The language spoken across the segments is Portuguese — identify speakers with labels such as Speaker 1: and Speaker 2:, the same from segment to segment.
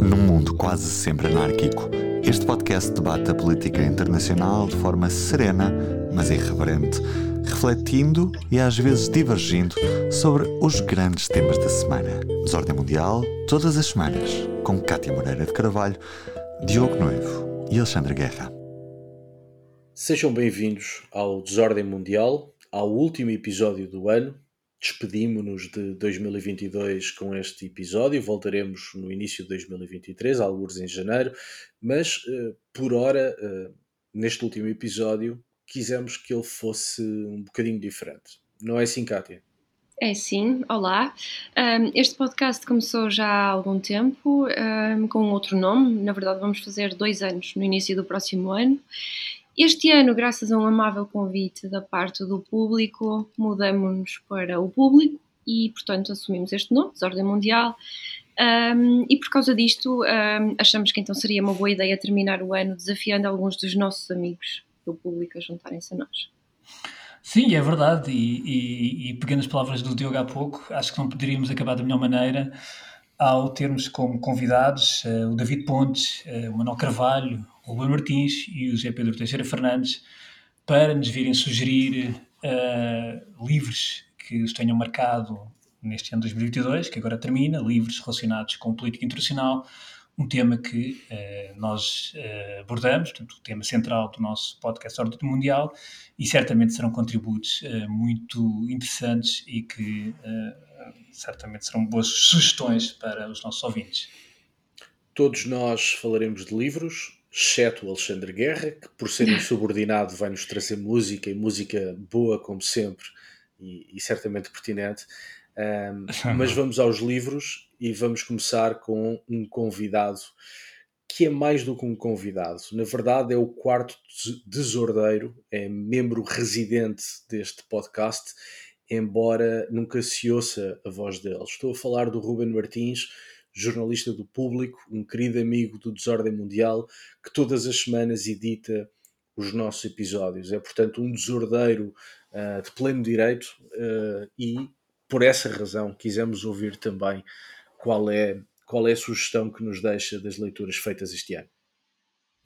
Speaker 1: Num mundo quase sempre anárquico, este podcast debate a política internacional de forma serena, mas irreverente, refletindo e às vezes divergindo sobre os grandes temas da semana. Desordem Mundial, todas as semanas, com Cátia Moreira de Carvalho, Diogo Noivo e Alexandre Guerra.
Speaker 2: Sejam bem-vindos ao Desordem Mundial, ao último episódio do ano, despedimos-nos de 2022 com este episódio, voltaremos no início de 2023, alguns em janeiro, mas uh, por hora, uh, neste último episódio, quisemos que ele fosse um bocadinho diferente. Não é assim, Kátia?
Speaker 3: É sim, olá. Um, este podcast começou já há algum tempo um, com outro nome. Na verdade, vamos fazer dois anos no início do próximo ano este ano, graças a um amável convite da parte do público, mudamos para o público e, portanto, assumimos este nome, Desordem Mundial. Um, e por causa disto, um, achamos que então seria uma boa ideia terminar o ano desafiando alguns dos nossos amigos do público a juntarem-se a nós.
Speaker 4: Sim, é verdade. E, e, e, pegando as palavras do Diogo há pouco, acho que não poderíamos acabar da melhor maneira ao termos como convidados uh, o David Pontes, uh, o Manuel Carvalho, o Rui Martins e o José Pedro Teixeira Fernandes para nos virem sugerir uh, livros que os tenham marcado neste ano 2022, que agora termina, livros relacionados com política internacional, um tema que uh, nós uh, abordamos, portanto, o tema central do nosso podcast Ordem Mundial, e certamente serão contributos uh, muito interessantes e que certamente serão boas sugestões para os nossos ouvintes.
Speaker 2: Todos nós falaremos de livros, exceto o Alexandre Guerra, que por ser insubordinado vai nos trazer música e música boa, como sempre, e, e certamente pertinente. Um, mas vamos aos livros e vamos começar com um convidado que é mais do que um convidado. Na verdade, é o quarto desordeiro, é membro residente deste podcast, embora nunca se ouça a voz dele. Estou a falar do Ruben Martins jornalista do público, um querido amigo do Desordem Mundial, que todas as semanas edita os nossos episódios. É, portanto, um desordeiro uh, de pleno direito uh, e, por essa razão, quisemos ouvir também qual é, qual é a sugestão que nos deixa das leituras feitas este ano.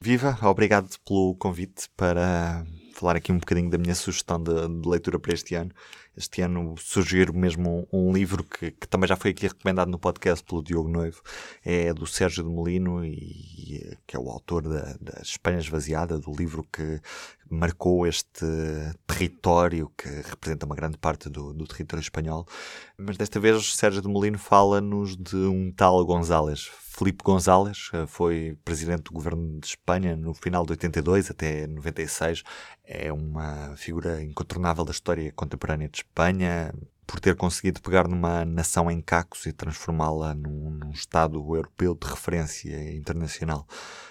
Speaker 1: Viva, obrigado pelo convite para falar aqui um bocadinho da minha sugestão de, de leitura para este ano este ano surgiu mesmo um, um livro que, que, também já foi aqui recomendado no podcast pelo Diogo Noivo, é do Sérgio de Molino, e, que é o autor da, da Espanha Esvaziada, do livro que marcou este território que representa uma grande parte do, do território espanhol. Mas desta vez Sérgio de Molino fala-nos de um tal González. Felipe González foi presidente do governo de Espanha no final de 82 até 96. É uma figura incontornável da história contemporânea de Espanha por ter conseguido pegar numa nação em cacos e transformá-la num, num, Estado europeu de referência internacional.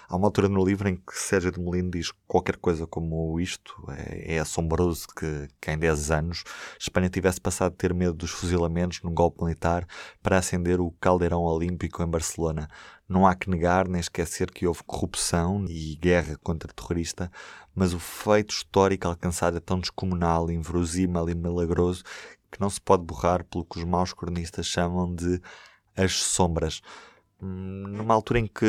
Speaker 1: Há uma altura no livro em que Sérgio de Molino diz qualquer coisa como isto. É, é assombroso que, que, em 10 anos Espanha tivesse passado a ter medo dos fuzilamentos num golpe militar para acender o caldeirão olímpico em Barcelona. Não há que negar nem esquecer que houve corrupção e guerra contra terrorista, mas o feito histórico alcançado é tão descomunal, inverosímil e milagroso que não se pode borrar pelo que os maus cronistas chamam de as sombras. Hum, numa altura em que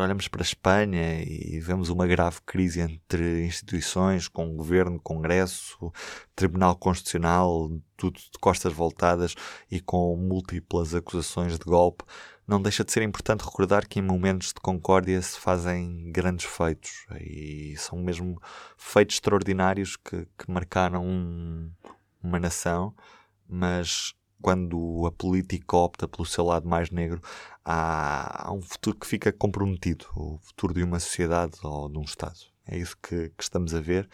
Speaker 1: olhamos para a Espanha e vemos uma grave crise entre instituições, com governo, Congresso, Tribunal Constitucional, tudo de costas voltadas e com múltiplas acusações de golpe, não deixa de ser importante recordar que em momentos de concórdia se fazem grandes feitos e são mesmo feitos extraordinários que, que marcaram um, uma nação, mas quando a política opta pelo seu lado mais negro, há, há, um futuro que fica comprometido o futuro de uma sociedade ou de um Estado. É isso que, que estamos a ver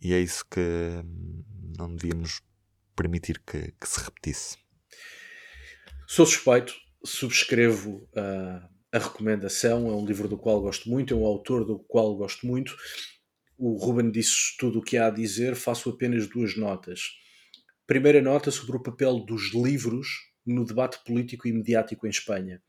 Speaker 1: e é isso que hum, não devíamos permitir que, que se repetisse.
Speaker 2: Sou suspeito, subscrevo uh, a recomendação. É um livro do qual gosto muito, é um autor do qual gosto muito. O Ruben disse tudo o que há a dizer, faço apenas duas notas. Primeira nota sobre o papel dos livros no debate político e mediático em Espanha.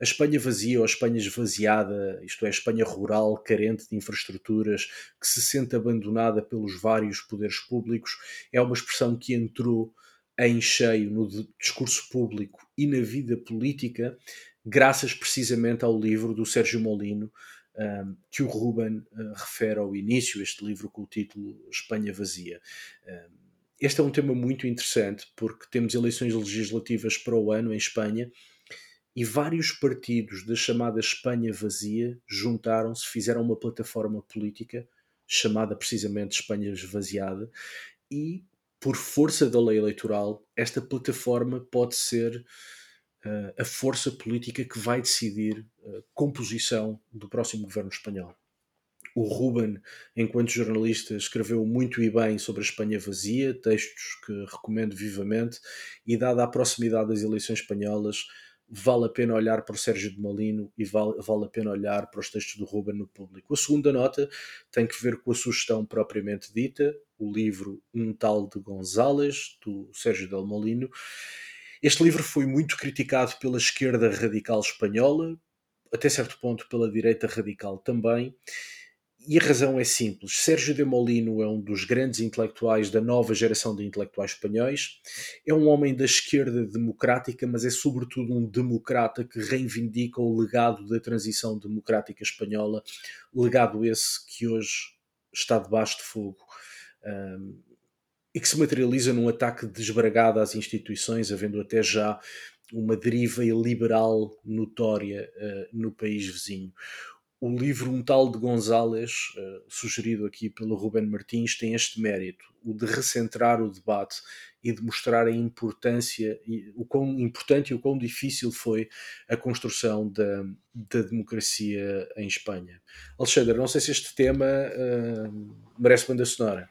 Speaker 2: A Espanha vazia ou a Espanha esvaziada, isto é, a Espanha rural, carente de infraestruturas, que se sente abandonada pelos vários poderes públicos, é uma expressão que entrou em cheio no discurso público e na vida política, graças precisamente ao livro do Sérgio Molino, um, que o Ruben uh, refere ao início, este livro com o título Espanha Vazia. Um, este é um tema muito interessante porque temos eleições legislativas para o ano em Espanha e vários partidos da chamada Espanha Vazia juntaram-se, fizeram uma plataforma política chamada precisamente Espanha Esvaziada e por força da lei eleitoral esta plataforma pode ser uh, a força política que vai decidir a composição do próximo governo espanhol. O Ruben, enquanto jornalista, escreveu muito e bem sobre a Espanha vazia, textos que recomendo vivamente, e dada a proximidade das eleições espanholas, vale a pena olhar para o Sérgio de Molino e vale, vale a pena olhar para os textos do Ruben no público. A segunda nota tem que ver com a sugestão propriamente dita, o livro Um Tal de Gonzales, do Sérgio del Molino. Este livro foi muito criticado pela esquerda radical espanhola, até certo ponto pela direita radical também, e a razão é simples. Sérgio de Molino é um dos grandes intelectuais da nova geração de intelectuais espanhóis. É um homem da esquerda democrática, mas é sobretudo um democrata que reivindica o legado da transição democrática espanhola, legado esse que hoje está debaixo de fogo. Um, e que se materializa num ataque desbragado às instituições, havendo até já uma deriva iliberal notória uh, no país vizinho o livro Um Tal de Gonzales, uh, sugerido aqui pelo Ruben Martins, tem este mérito, o de recentrar o debate e de mostrar a importância, o quão importante e o quão difícil foi a construção da, da democracia em Espanha. Alexandre, não sei se este tema uh, merece banda sonora.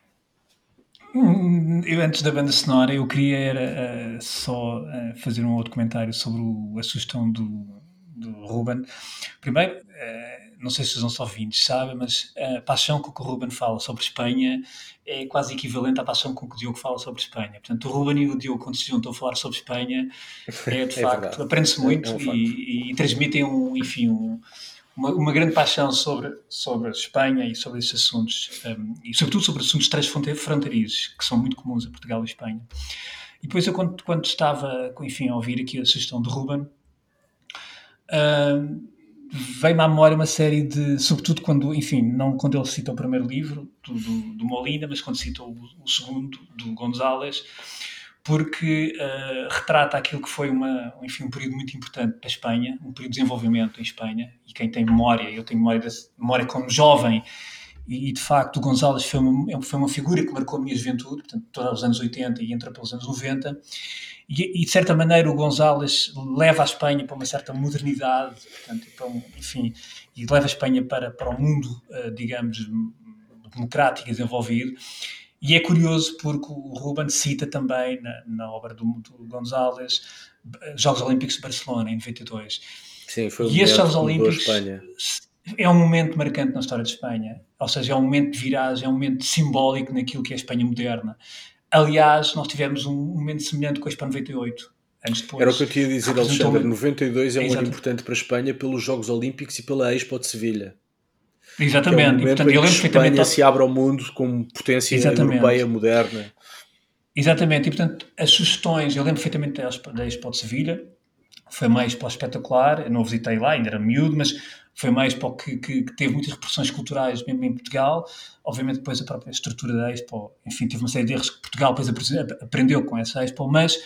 Speaker 4: Eu, antes da banda sonora, eu queria era, uh, só uh, fazer um outro comentário sobre o, a sugestão do, do Ruben. Primeiro, uh, não sei se os nossos ouvintes sabem, mas a paixão com que o Ruben fala sobre Espanha é quase equivalente à paixão com que o Diogo fala sobre Espanha. Portanto, o Ruben e o Diogo, quando se juntam a falar sobre Espanha, é de é facto, aprende-se muito é, é um e, e, transmitem, um, enfim, um, uma, uma, grande paixão sobre, sobre Espanha e sobre esses assuntos, um, e sobretudo sobre assuntos transfronteiriços, que são muito comuns a Portugal e Espanha. E depois, eu, quando, quando estava, enfim, a ouvir aqui a sugestão de Ruben, uh, veio-me à memória uma série de, sobretudo quando, enfim, não quando ele cita o primeiro livro do, do, do Molina, mas quando cita o, o, segundo do González, porque uh, retrata aquilo que foi uma, enfim, um período muito importante para a Espanha, um período de desenvolvimento em Espanha, e quem tem memória, eu tenho memória, memória como jovem, e, e, de facto o González foi uma, foi uma figura que marcou a minha juventude, portanto, todos os anos 80 e entra pelos anos 90, e, e, de certa maneira o González leva a Espanha para uma certa modernidade, portanto, para um, enfim, e leva a Espanha para, para o mundo, uh, digamos, democrático e desenvolvido. E é curioso porque o Ruben cita também na, na obra do, do González Jogos Olímpicos de Barcelona, em 92.
Speaker 2: Sim, foi
Speaker 4: e estes Jogos Olímpicos é um momento marcante na história de Espanha, ou seja, é um momento de viragem, é um momento simbólico naquilo que é a Espanha moderna. Aliás, nós tivemos um momento semelhante com a Expo 98. Anos depois,
Speaker 2: Era o que eu tinha a dizer, Alexandre. 92 é um ano importante para a Espanha pelos Jogos Olímpicos e pela Expo de Sevilha.
Speaker 4: Exatamente. É um
Speaker 2: e, portanto, eu lembro que Espanha se abre ao mundo como potência Exatamente. europeia moderna.
Speaker 4: Exatamente. E, portanto, as sugestões, eu lembro perfeitamente da Expo de Sevilha, foi mais espetacular, eu não visitei lá, ainda era miúdo, mas foi mais para o que, que, que, teve muitas repressões culturais mesmo em Portugal. Obviamente depois a própria estrutura da Expo, enfim, teve uma série de erros que Portugal depois aprendeu com essa Expo, mas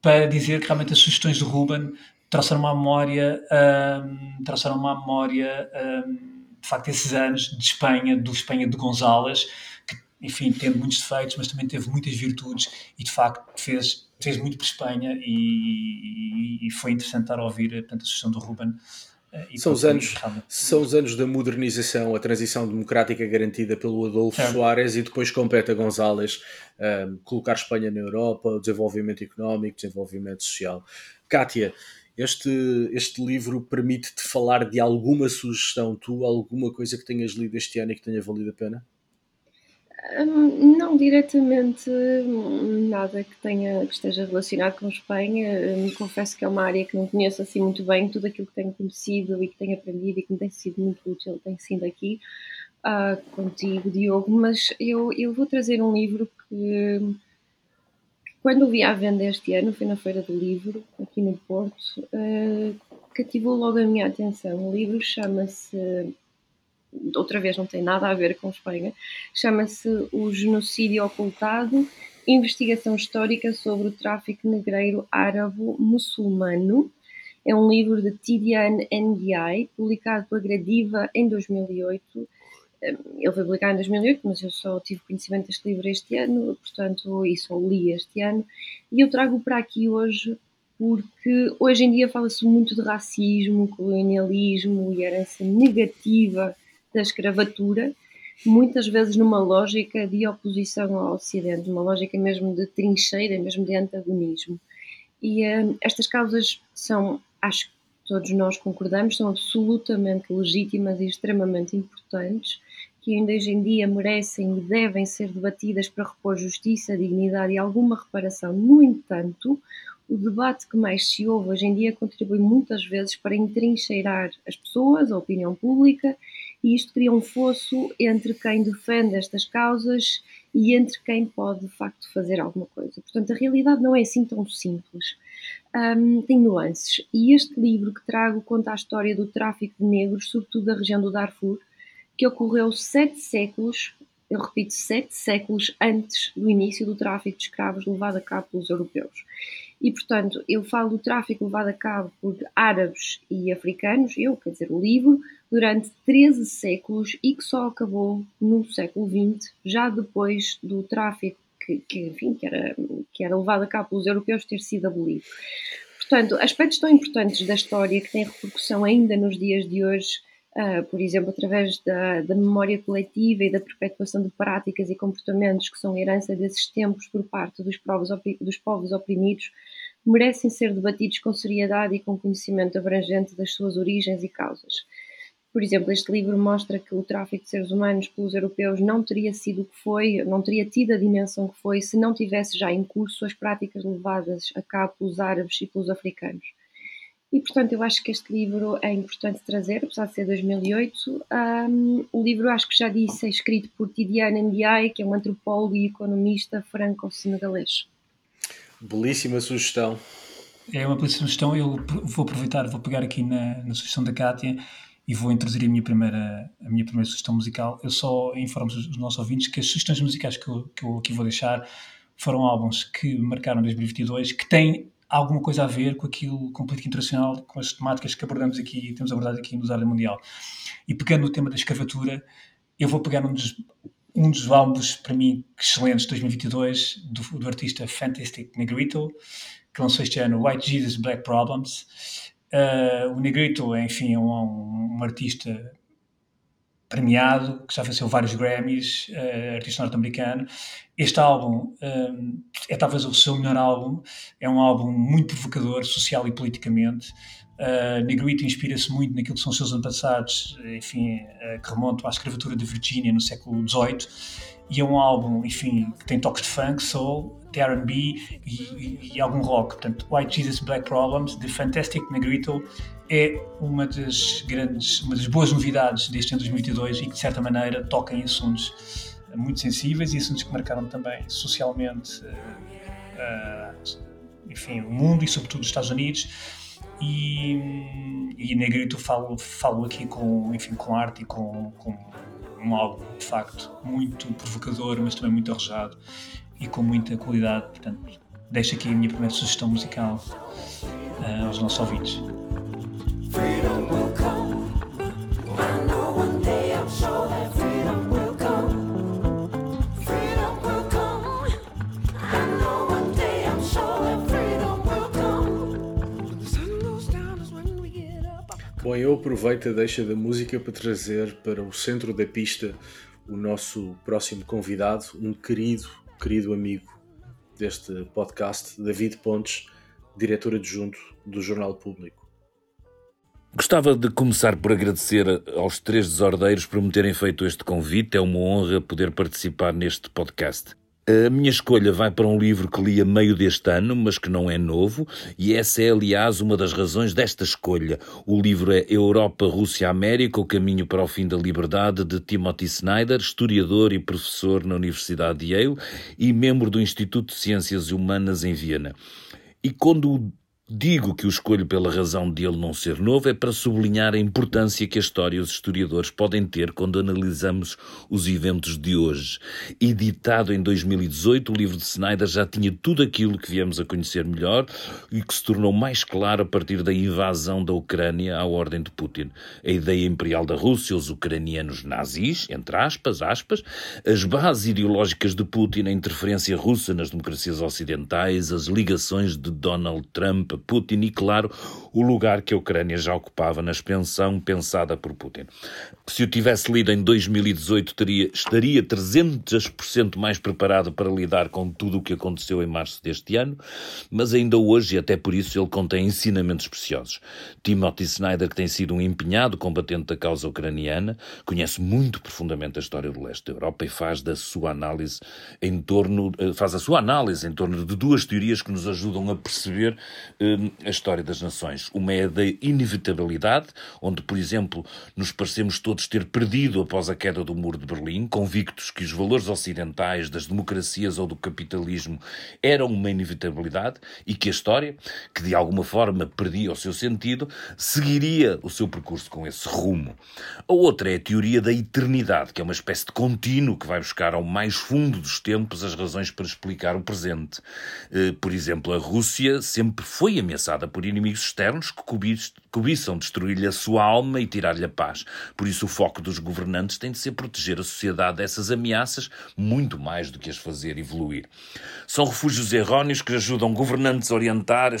Speaker 4: para dizer que realmente as sugestões do Ruben trouxeram uma memória, um, uma memória, um, de facto, esses anos de Espanha, do Espanha de González, que, enfim, teve muitos defeitos, mas também teve muitas virtudes e, de facto, fez, fez muito por Espanha e, e, e foi interessante estar a ouvir portanto, a sugestão do Ruben
Speaker 2: são os, anos, são os anos da modernização, a transição democrática garantida pelo Adolfo é. Soares e depois compete a González um, colocar Espanha na Europa, o desenvolvimento económico, desenvolvimento social. Kátia, este, este livro permite-te falar de alguma sugestão, tu, alguma coisa que tenhas lido este ano e que tenha valido a pena?
Speaker 3: Hum, não diretamente nada que tenha que esteja relacionado com Espanha. Hum, confesso que é uma área que não conheço assim muito bem. Tudo aquilo que tenho conhecido e que tenho aprendido e que me tem sido muito útil tem sido aqui uh, contigo, Diogo. Mas eu, eu vou trazer um livro que, quando o vi à venda este ano, foi na Feira do Livro, aqui no Porto, uh, cativou logo a minha atenção. O livro chama-se, outra vez não tem nada a ver com Espanha, chama-se O Genocídio Ocultado, Investigação Histórica sobre o Tráfico Negreiro Árabe-Muçulmano. É um livro de Tidiane Ndiaye, publicado pela Gradiva em 2008 ele foi publicado em 2008, mas eu só tive conhecimento deste livro este ano, portanto, e só li este ano. E eu trago para aqui hoje porque hoje em dia fala-se muito de racismo, colonialismo e herança negativa da escravatura, muitas vezes numa lógica de oposição ao Ocidente, uma lógica mesmo de trincheira, mesmo de antagonismo. E uh, estas causas são, acho que todos nós concordamos, são absolutamente legítimas e extremamente importantes que ainda hoje em dia merecem e devem ser debatidas para repor justiça, dignidade e alguma reparação. No entanto, o debate que mais se ouve hoje em dia contribui muitas vezes para entrincheirar as pessoas, a opinião pública, e isto cria um fosso entre quem defende estas causas e entre quem pode de facto fazer alguma coisa. Portanto, a realidade não é assim tão simples. Um, tem nuances. E este livro que trago conta a história do tráfico de negros, sobretudo da região do Darfur, que ocorreu sete séculos, eu repito, sete séculos antes do início do tráfico de escravos levado a cabo pelos europeus. E, portanto, eu falo do tráfico levado a cabo por árabes e africanos, eu, quer dizer, o livro, durante 13 séculos e que só acabou no século XX, já depois do tráfico que, que, enfim, que, era, que era levado a cabo pelos europeus ter sido abolido. Portanto, aspectos tão importantes da história que têm repercussão ainda nos dias de hoje Uh, por exemplo, através da, da, memória coletiva e da perpetuação de práticas e comportamentos que são herança desses tempos por parte dos povos, dos povos oprimidos, merecem ser debatidos com seriedade e com conhecimento abrangente das suas origens e causas. Por exemplo, este livro mostra que o tráfico de seres humanos pelos europeus não teria sido o que foi, não teria tido a dimensão que foi se não tivesse já em curso as práticas levadas a cabo pelos árabes e pelos africanos. E, portanto, eu acho que este livro é importante trazer, apesar de ser 2008. Um, o livro, acho que já disse, é escrito por Tidiane Ndiaye, que é um antropólogo e economista franco-senegalês.
Speaker 2: Belíssima sugestão.
Speaker 4: É uma belíssima sugestão. Eu vou aproveitar, vou pegar aqui na, na sugestão da Kátia e vou introduzir a minha primeira, a minha primeira sugestão musical. Eu só informo os nossos ouvintes que as sugestões musicais que eu, que eu aqui vou deixar foram álbuns que marcaram 2022, que têm alguma coisa a ver com aquilo, com política internacional, com as temáticas que abordamos aqui, temos abordado aqui no Zara Mundial. E pegando no tema da escravatura, eu vou pegar um dos, um dos álbuns, para mim, excelentes de 2022, do, do artista Fantastic Negrito, que lançou este ano White Jesus Black Problems. Uh, o Negrito, enfim, é um, um, um artista premiado, que já venceu vários Grammys, uh, artista norte-americano. Este álbum um, eh, é talvez o seu melhor álbum, é um álbum muito provocador, social e politicamente. Uh, Negrito inspira-se muito naquilo que são os seus antepassados, enfim, uh, que remontam à escravatura de Virgínia no século XVIII. E é um álbum, enfim, que tem toques de funk, soul, de R&B e, e, algum rock. Portanto, White Jesus Black Problems, de Fantastic Negrito, é uma das grandes, uma das boas novidades deste ano 2022 e que, de certa maneira, toca em assuntos muito sensíveis e assuntos que marcaram também socialmente, uh, enfim, o mundo e, sobretudo, os Estados Unidos. E, e Negrito falo, falo aqui com, enfim, com arte e com, com um álbum, de facto, muito provocador, mas também muito arrojado e com muita qualidade. Portanto, deixo aqui a minha primeira sugestão musical uh, aos nossos ouvintes.
Speaker 2: Bom, eu aproveito a deixa da música para trazer para o centro da pista o nosso próximo convidado, um querido querido amigo deste podcast, David Pontes, diretor adjunto do Jornal Público.
Speaker 5: Gostava de começar por agradecer aos três desordeiros por me terem feito este convite. É uma honra poder participar neste podcast. A minha escolha vai para um livro que li a meio deste ano, mas que não é novo, e essa é, aliás, uma das razões desta escolha. O livro é Europa, Rússia, América: O Caminho para o Fim da Liberdade, de Timothy Snyder, historiador e professor na Universidade de Yale e membro do Instituto de Ciências Humanas em Viena. E quando Digo que o escolho pela razão de ele não ser novo é para sublinhar a importância que a história e os historiadores podem ter quando analisamos os eventos de hoje. Editado em 2018, o livro de Snyder já tinha tudo aquilo que viemos a conhecer melhor e que se tornou mais claro a partir da invasão da Ucrânia à ordem de Putin. A ideia imperial da Rússia, os ucranianos nazis, entre aspas, aspas, as bases ideológicas de Putin, a interferência russa nas democracias ocidentais, as ligações de Donald Trump Putin. E, claro, o lugar que a Ucrânia já ocupava na expansão pensada por Putin. Se o tivesse lido em 2018, teria, estaria 300% mais preparado para lidar com tudo o que aconteceu em março deste ano, mas ainda hoje, e até por isso, ele contém ensinamentos preciosos. Timothy Snyder, que tem sido um empenhado combatente da causa ucraniana, conhece muito profundamente a história do leste da Europa e faz da sua análise em torno, eh, faz a sua análise em torno de duas teorias que nos ajudam a perceber eh, a história das nações. Uma é da inevitabilidade, onde, por exemplo, nos parecemos todos ter perdido após a queda do Muro de Berlim, convictos que os valores ocidentais das democracias ou do capitalismo eram uma inevitabilidade e que a história, que de alguma forma perdia o seu sentido, seguiria o seu percurso com esse rumo. A outra é a teoria da eternidade, que é uma espécie de contínuo que vai buscar ao mais fundo dos tempos as razões para explicar o presente. Eh, por exemplo, a Rússia sempre foi ameaçada por inimigos externos que cobiçam destruir-lhe a sua alma e tirar-lhe a paz. Por isso, o foco dos governantes tem de ser proteger a sociedade dessas ameaças, muito mais do que as fazer evoluir. São refúgios erróneos que ajudam governantes a orientar,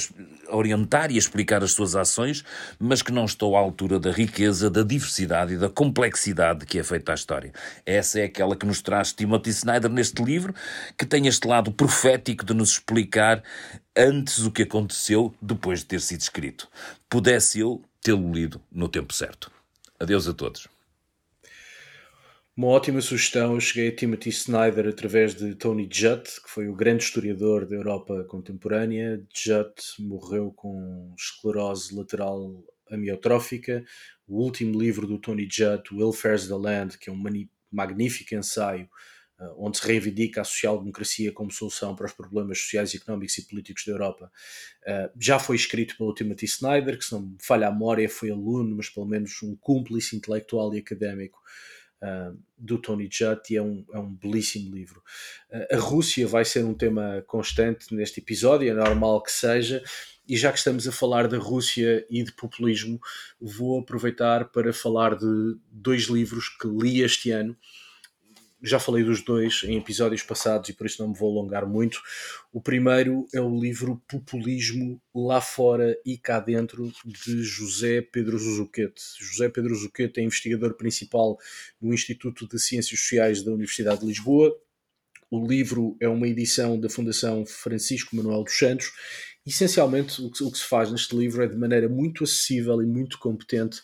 Speaker 5: a orientar e a explicar as suas ações, mas que não estão à altura da riqueza, da diversidade e da complexidade que é feita a história. Essa é aquela que nos traz Timothy Snyder neste livro, que tem este lado profético de nos explicar antes o que aconteceu depois de ter sido escrito. Pudesse eu tê-lo lido no tempo certo. Adeus a todos.
Speaker 2: Uma ótima sugestão. Eu cheguei a Timothy Snyder através de Tony Judd, que foi o grande historiador da Europa contemporânea. Judd morreu com esclerose lateral amiotrófica. O último livro do Tony Judd, Will Fares the Land, que é um magnífico ensaio onde se reivindica a social-democracia como solução para os problemas sociais, económicos e políticos da Europa, uh, já foi escrito pelo Timothy Snyder, que se não me falha a memória foi aluno, mas pelo menos um cúmplice intelectual e académico Uh, do Tony Judd e é um, é um belíssimo livro. A Rússia vai ser um tema constante neste episódio, é normal que seja, e já que estamos a falar da Rússia e de populismo, vou aproveitar para falar de dois livros que li este ano já falei dos dois em episódios passados e por isso não me vou alongar muito. O primeiro é o livro Populismo lá fora e cá dentro de José Pedro Zuzuquete. José Pedro Zuzuquete é investigador principal no Instituto de Ciências Sociais da Universidade de Lisboa. O livro é uma edição da Fundação Francisco Manuel dos Santos. Essencialmente, o que, o que se faz neste livro é de maneira muito acessível e muito competente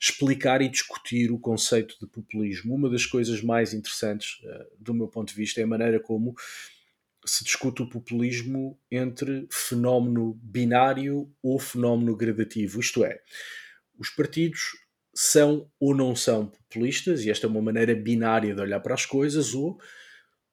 Speaker 2: explicar e discutir o conceito de populismo. Uma das coisas mais interessantes, uh, do meu ponto de vista, é a maneira como se discute o populismo entre fenómeno binário ou fenómeno gradativo. Isto é, os partidos são ou não são populistas, e esta é uma maneira binária de olhar para as coisas, ou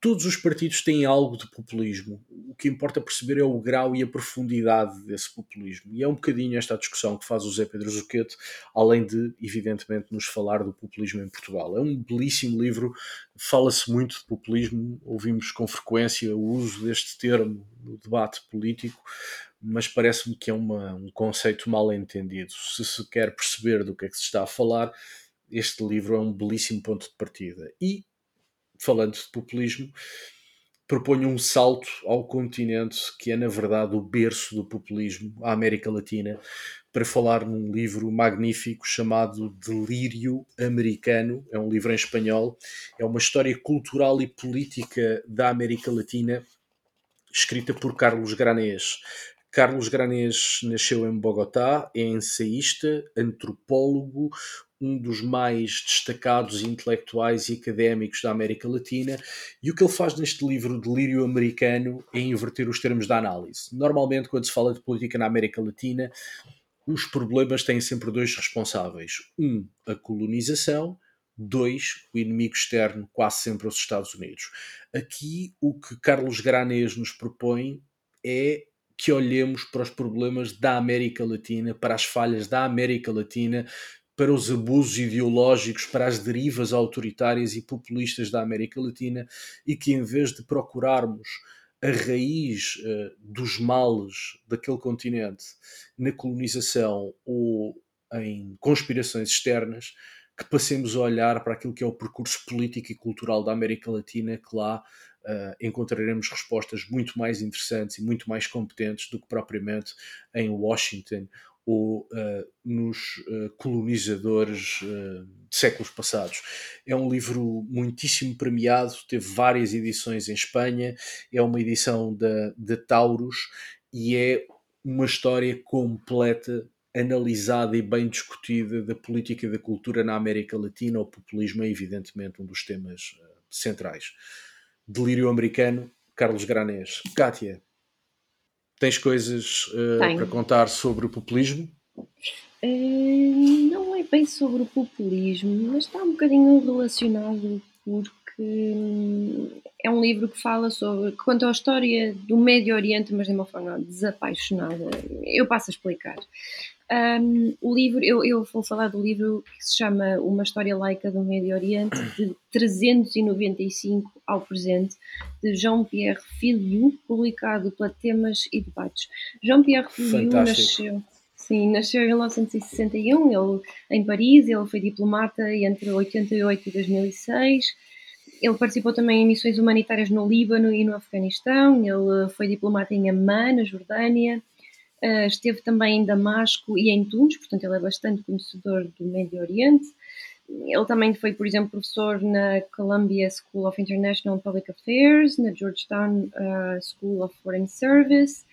Speaker 2: todos os partidos têm algo de populismo. O que importa perceber é o grau e a profundidade desse populismo. E é um bocadinho esta discussão que faz o Zé Pedro Zuquete, além de, evidentemente, nos falar do populismo em Portugal. É um belíssimo livro, fala-se muito de populismo, ouvimos com frequência o uso deste termo no debate político, mas parece-me que é uma, um conceito mal entendido. Se se quer perceber do que é que se está a falar, este livro é um belíssimo ponto de partida. E falando de populismo, proponho um salto ao continente que é, na verdade, o berço do populismo, a América Latina, para falar num livro magnífico chamado Delírio Americano. É um livro em espanhol, é uma história cultural e política da América Latina, escrita por Carlos Granés. Carlos Granês nasceu em Bogotá, é ensaísta, antropólogo, um dos mais destacados intelectuais e académicos da América Latina, e o que ele faz neste livro Delírio Americano é inverter os termos da análise. Normalmente, quando se fala de política na América Latina, os problemas têm sempre dois responsáveis: um, a colonização, dois, o inimigo externo, quase sempre os Estados Unidos. Aqui, o que Carlos Granês nos propõe é que olhemos para os problemas da América Latina, para as falhas da América Latina, para os abusos ideológicos, para as derivas autoritárias e populistas da América Latina e que, em vez de procurarmos a raiz uh, dos males daquele continente na colonização ou em conspirações externas, que passemos a olhar para aquilo que é o percurso político e cultural da América Latina, que lá uh, encontraremos respostas muito mais interessantes e muito mais competentes do que propriamente em Washington ou uh, nos uh, colonizadores de séculos passados. É um livro muitíssimo premiado, teve várias edições em Espanha, é uma edição da, da Taurus e é uma história completa analisada e bem discutida da política e da cultura na América Latina. O populismo é, evidentemente, um dos temas uh, centrais. Delírio Americano, Carlos Granés. Kátia, tens coisas uh, para contar sobre o populismo?
Speaker 3: Uh, não é bem sobre o populismo, mas está um bocadinho relacionado porque hum, é um livro que fala sobre que conta a história do Médio Oriente, mas de uma forma desapaixonada. Eu passo a explicar. Um, o livro, eu, eu, vou falar do livro que se chama Uma História Laica do Médio Oriente, de 395 ao presente, de Jean-Pierre Filiu, publicado pela Temas e Debates. Jean-Pierre Filiu nasceu. Sim, nasceu em 1961, ele em Paris, ele foi diplomata entre 88 e 2006. Ele participou também em missões humanitárias no Líbano e no Afeganistão. Ele foi diplomata em Amman, na Jordânia. Uh, esteve também em Damasco e em Tunis, portanto ele é bastante conhecedor do Médio Oriente. Ele também foi, por exemplo, professor na Columbia School of International Public Affairs, na Georgetown uh, School of Foreign Service.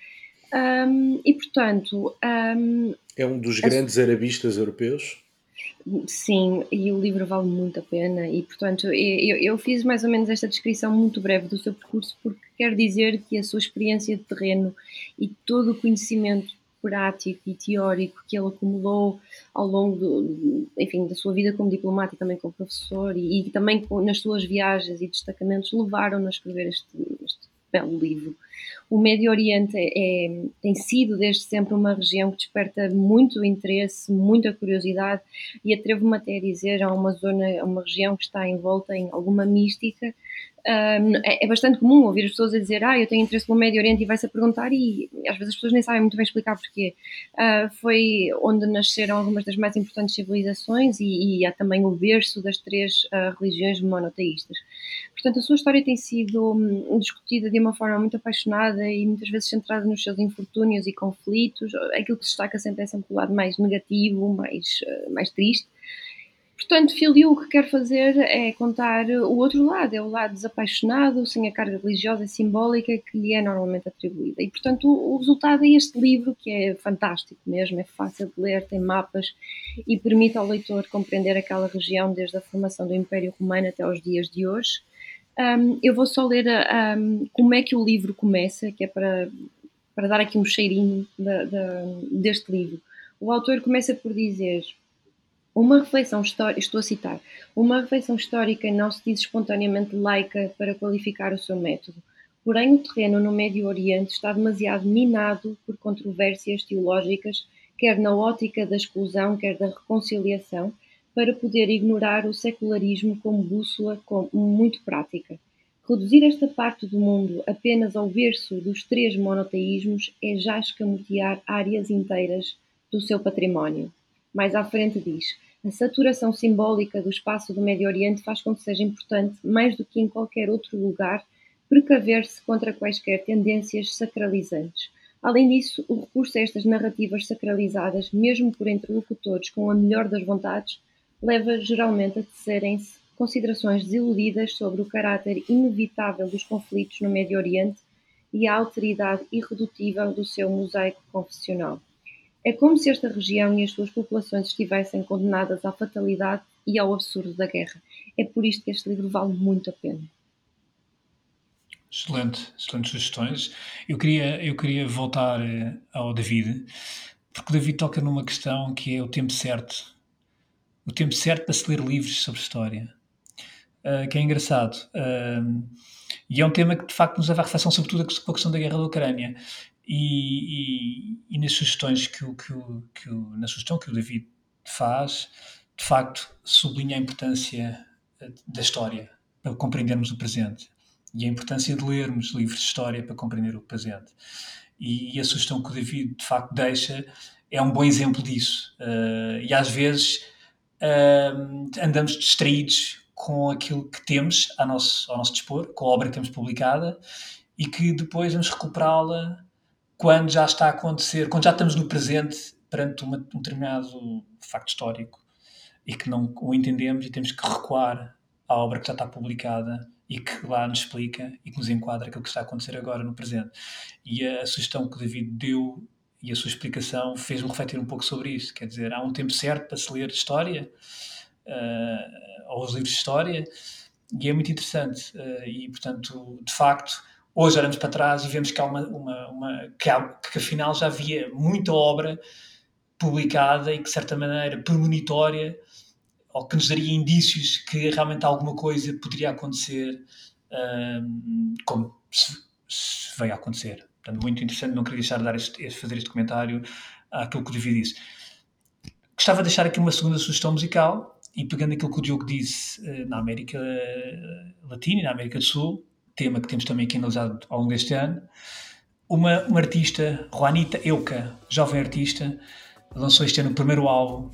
Speaker 3: Um, e, portanto. Um,
Speaker 2: é um dos grandes a... arabistas europeus?
Speaker 3: Sim, e o livro vale muito a pena e, portanto, eu, eu, fiz mais ou menos esta descrição muito breve do seu percurso porque quer dizer que a sua experiência de terreno e todo o conhecimento prático e teórico que ele acumulou ao longo do, enfim, da sua vida como diplomata e também como professor e, e também nas suas viagens e destacamentos levaram-no a escrever este, este belo livro. O Médio Oriente é, é, tem sido desde sempre uma região que desperta muito interesse, muita curiosidade e atrevo-me até a dizer, há uma zona, uma região que está envolta em alguma mística é, é, bastante comum ouvir as pessoas a dizer ah, eu tenho interesse no Médio Oriente e vai-se a perguntar e às vezes as pessoas nem sabem muito bem explicar porquê. Uh, foi onde nasceram algumas das mais importantes civilizações e, e há também o berço das três uh, religiões monoteístas. Portanto, a sua história tem sido um, discutida de uma forma muito apaixonada e muitas vezes centrada nos seus infortúnios e conflitos. Aquilo que se destaca sempre é sempre o lado mais negativo, mais, uh, mais triste. Portanto, Filiu o que quer fazer é contar o outro lado, é o lado desapaixonado, sem a carga religiosa e simbólica que lhe é normalmente atribuída. E, portanto, o, o resultado é este livro, que é fantástico mesmo, é fácil de ler, tem mapas e permite ao leitor compreender aquela região desde a formação do Império Romano até aos dias de hoje. Um, eu vou só ler um, como é que o livro começa, que é para, para dar aqui um cheirinho deste livro. O autor começa por dizer uma reflexão histórica, estou a citar, uma reflexão histórica não se diz espontaneamente laica para qualificar o seu método. Porém, o terreno no Médio Oriente está demasiado minado por controvérsias teológicas, quer na ótica da exclusão, quer da reconciliação, para poder ignorar o secularismo como bússola muito prática. Reduzir esta parte do mundo apenas ao berço dos três monoteísmos é já escamotear áreas inteiras do seu património. Mais à frente diz: a saturação simbólica do espaço do Médio Oriente faz com que seja importante, mais do que em qualquer outro lugar, precaver-se contra quaisquer tendências sacralizantes. Além disso, o recurso a estas narrativas sacralizadas, mesmo por interlocutores com a melhor das vontades, leva geralmente a tecerem-se considerações desiludidas sobre o caráter inevitável dos conflitos no Médio Oriente e a alteridade irredutível do seu mosaico confessional. É como se esta região e as suas populações estivessem condenadas à fatalidade e ao absurdo da guerra. É por isto que este livro vale muito a pena.
Speaker 4: Excelente, excelentes sugestões. Eu queria, eu queria voltar eh, ao David, porque o David toca numa questão que é o tempo certo. O tempo certo para se ler livros sobre história. Uh, que é engraçado. Uh, e é um tema que de facto nos leva à reflexão, sobretudo com a questão da guerra da Ucrânia. E, e, nas sugestões que o, que, o, que o, na sugestão que o David faz, de facto sublinha a importância eh, da história para compreendermos o presente e a importância de lermos livros de história para compreender o presente. E, e a sugestão que o David de facto deixa é um bom exemplo disso. Uh, e às vezes uh, andamos distraídos com aquilo que temos ao nosso, ao nosso dispor, com a obra que temos publicada, e que depois vamos recuperá-la quando já está a acontecer, quando já estamos no presente perante uma, um determinado facto histórico e que não o entendemos e temos que recuar à obra que já está publicada e que lá nos explica e que nos enquadra aquilo que está a acontecer agora no presente. E a sugestão que o David deu e a sua explicação fez-me refletir um pouco sobre isso. Quer dizer, há um tempo certo para se ler história, uh, ou os livros de história, e é muito interessante. Uh, e, portanto, de facto, hoje olhamos para trás e vemos que há uma, uma, uma que, há, que afinal já havia muita obra publicada e que de certa maneira premonitória ou que nos daria indícios que realmente alguma coisa poderia acontecer um, como se, se, veio a acontecer. Portanto, muito interessante, não queria deixar de dar este, fazer este comentário àquilo que o David disse. Gostava de deixar aqui uma segunda sugestão musical e pegando aquilo que o Diogo disse uh, na América Latina e na América do Sul, tema que temos também aqui analisado ao longo deste ano, uma, uma artista, Juanita Euca, jovem artista, lançou este ano o primeiro álbum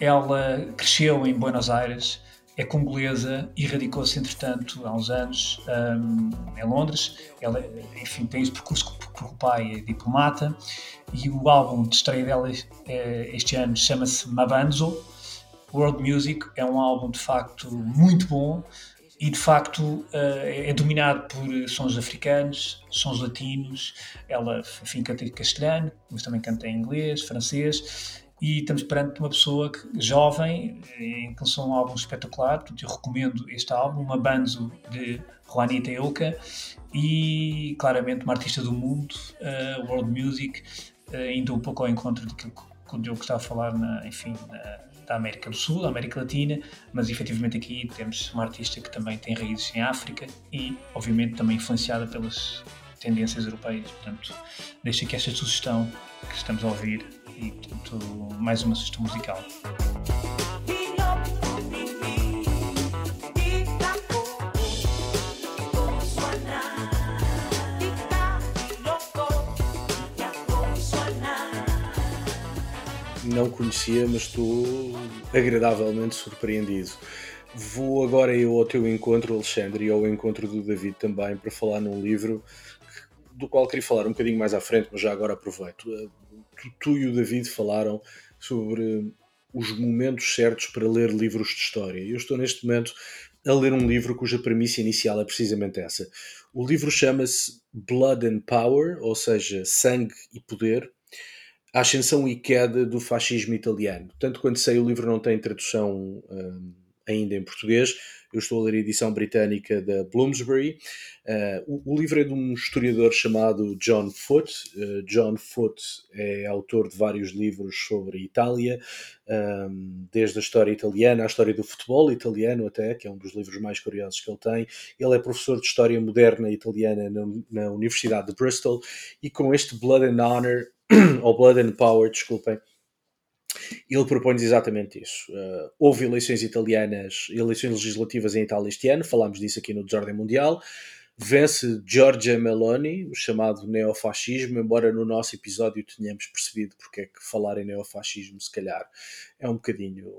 Speaker 4: ela cresceu em Buenos Aires, é congolesa e radicou-se, entretanto, há uns anos um, em Londres. Ela, enfim, tem esse percurso porque o pai é diplomata e o álbum de estreia dela é, este ano chama-se Mabanzo. World Music é um álbum de facto muito bom e de facto uh, é dominado por sons africanos, sons latinos. Ela, enfim, canta em castelhano, mas também canta em inglês, francês e estamos perante uma pessoa que, jovem, em que lançou um álbum espetacular, portanto eu recomendo este álbum, uma banzo de Juanita Euca e claramente uma artista do mundo, uh, world music, uh, indo um pouco ao encontro daquilo que o Diogo estava a falar, na, enfim, na, da América do Sul, da América Latina, mas efetivamente aqui temos uma artista que também tem raízes em África e, obviamente, também influenciada pelas tendências europeias. Portanto, deixo aqui esta sugestão que estamos a ouvir e, portanto, mais uma sugestão musical.
Speaker 2: Não conhecia, mas estou agradavelmente surpreendido. Vou agora eu ao teu encontro, Alexandre, e ao encontro do David também, para falar num livro do qual queria falar um bocadinho mais à frente, mas já agora aproveito tu, tu e o David falaram sobre os momentos certos para ler livros de história. Eu estou neste momento a ler um livro cuja premissa inicial é precisamente essa. O livro chama-se Blood and Power, ou seja, Sangue e Poder, a ascensão e queda do fascismo italiano. Tanto quanto sei, o livro não tem tradução hum, ainda em português, eu estou a ler a edição britânica da Bloomsbury. Uh, o, o, livro é de um historiador chamado John Foote. Uh, John Foote é autor de vários livros sobre Itália, um, desde a história italiana, a história do futebol italiano até, que é um dos livros mais curiosos que ele tem. Ele é professor de História Moderna Italiana na, na Universidade de Bristol e com este Blood and Honor, ou Blood and Power, desculpem, ele propõe exatamente isso. Uh, houve eleições italianas, eleições legislativas em Itália este ano, falámos disso aqui no Desordem Mundial. Vence Giorgia Meloni, o chamado neofascismo, embora no nosso episódio tenhamos percebido porque é que falar em neofascismo, se calhar, é um bocadinho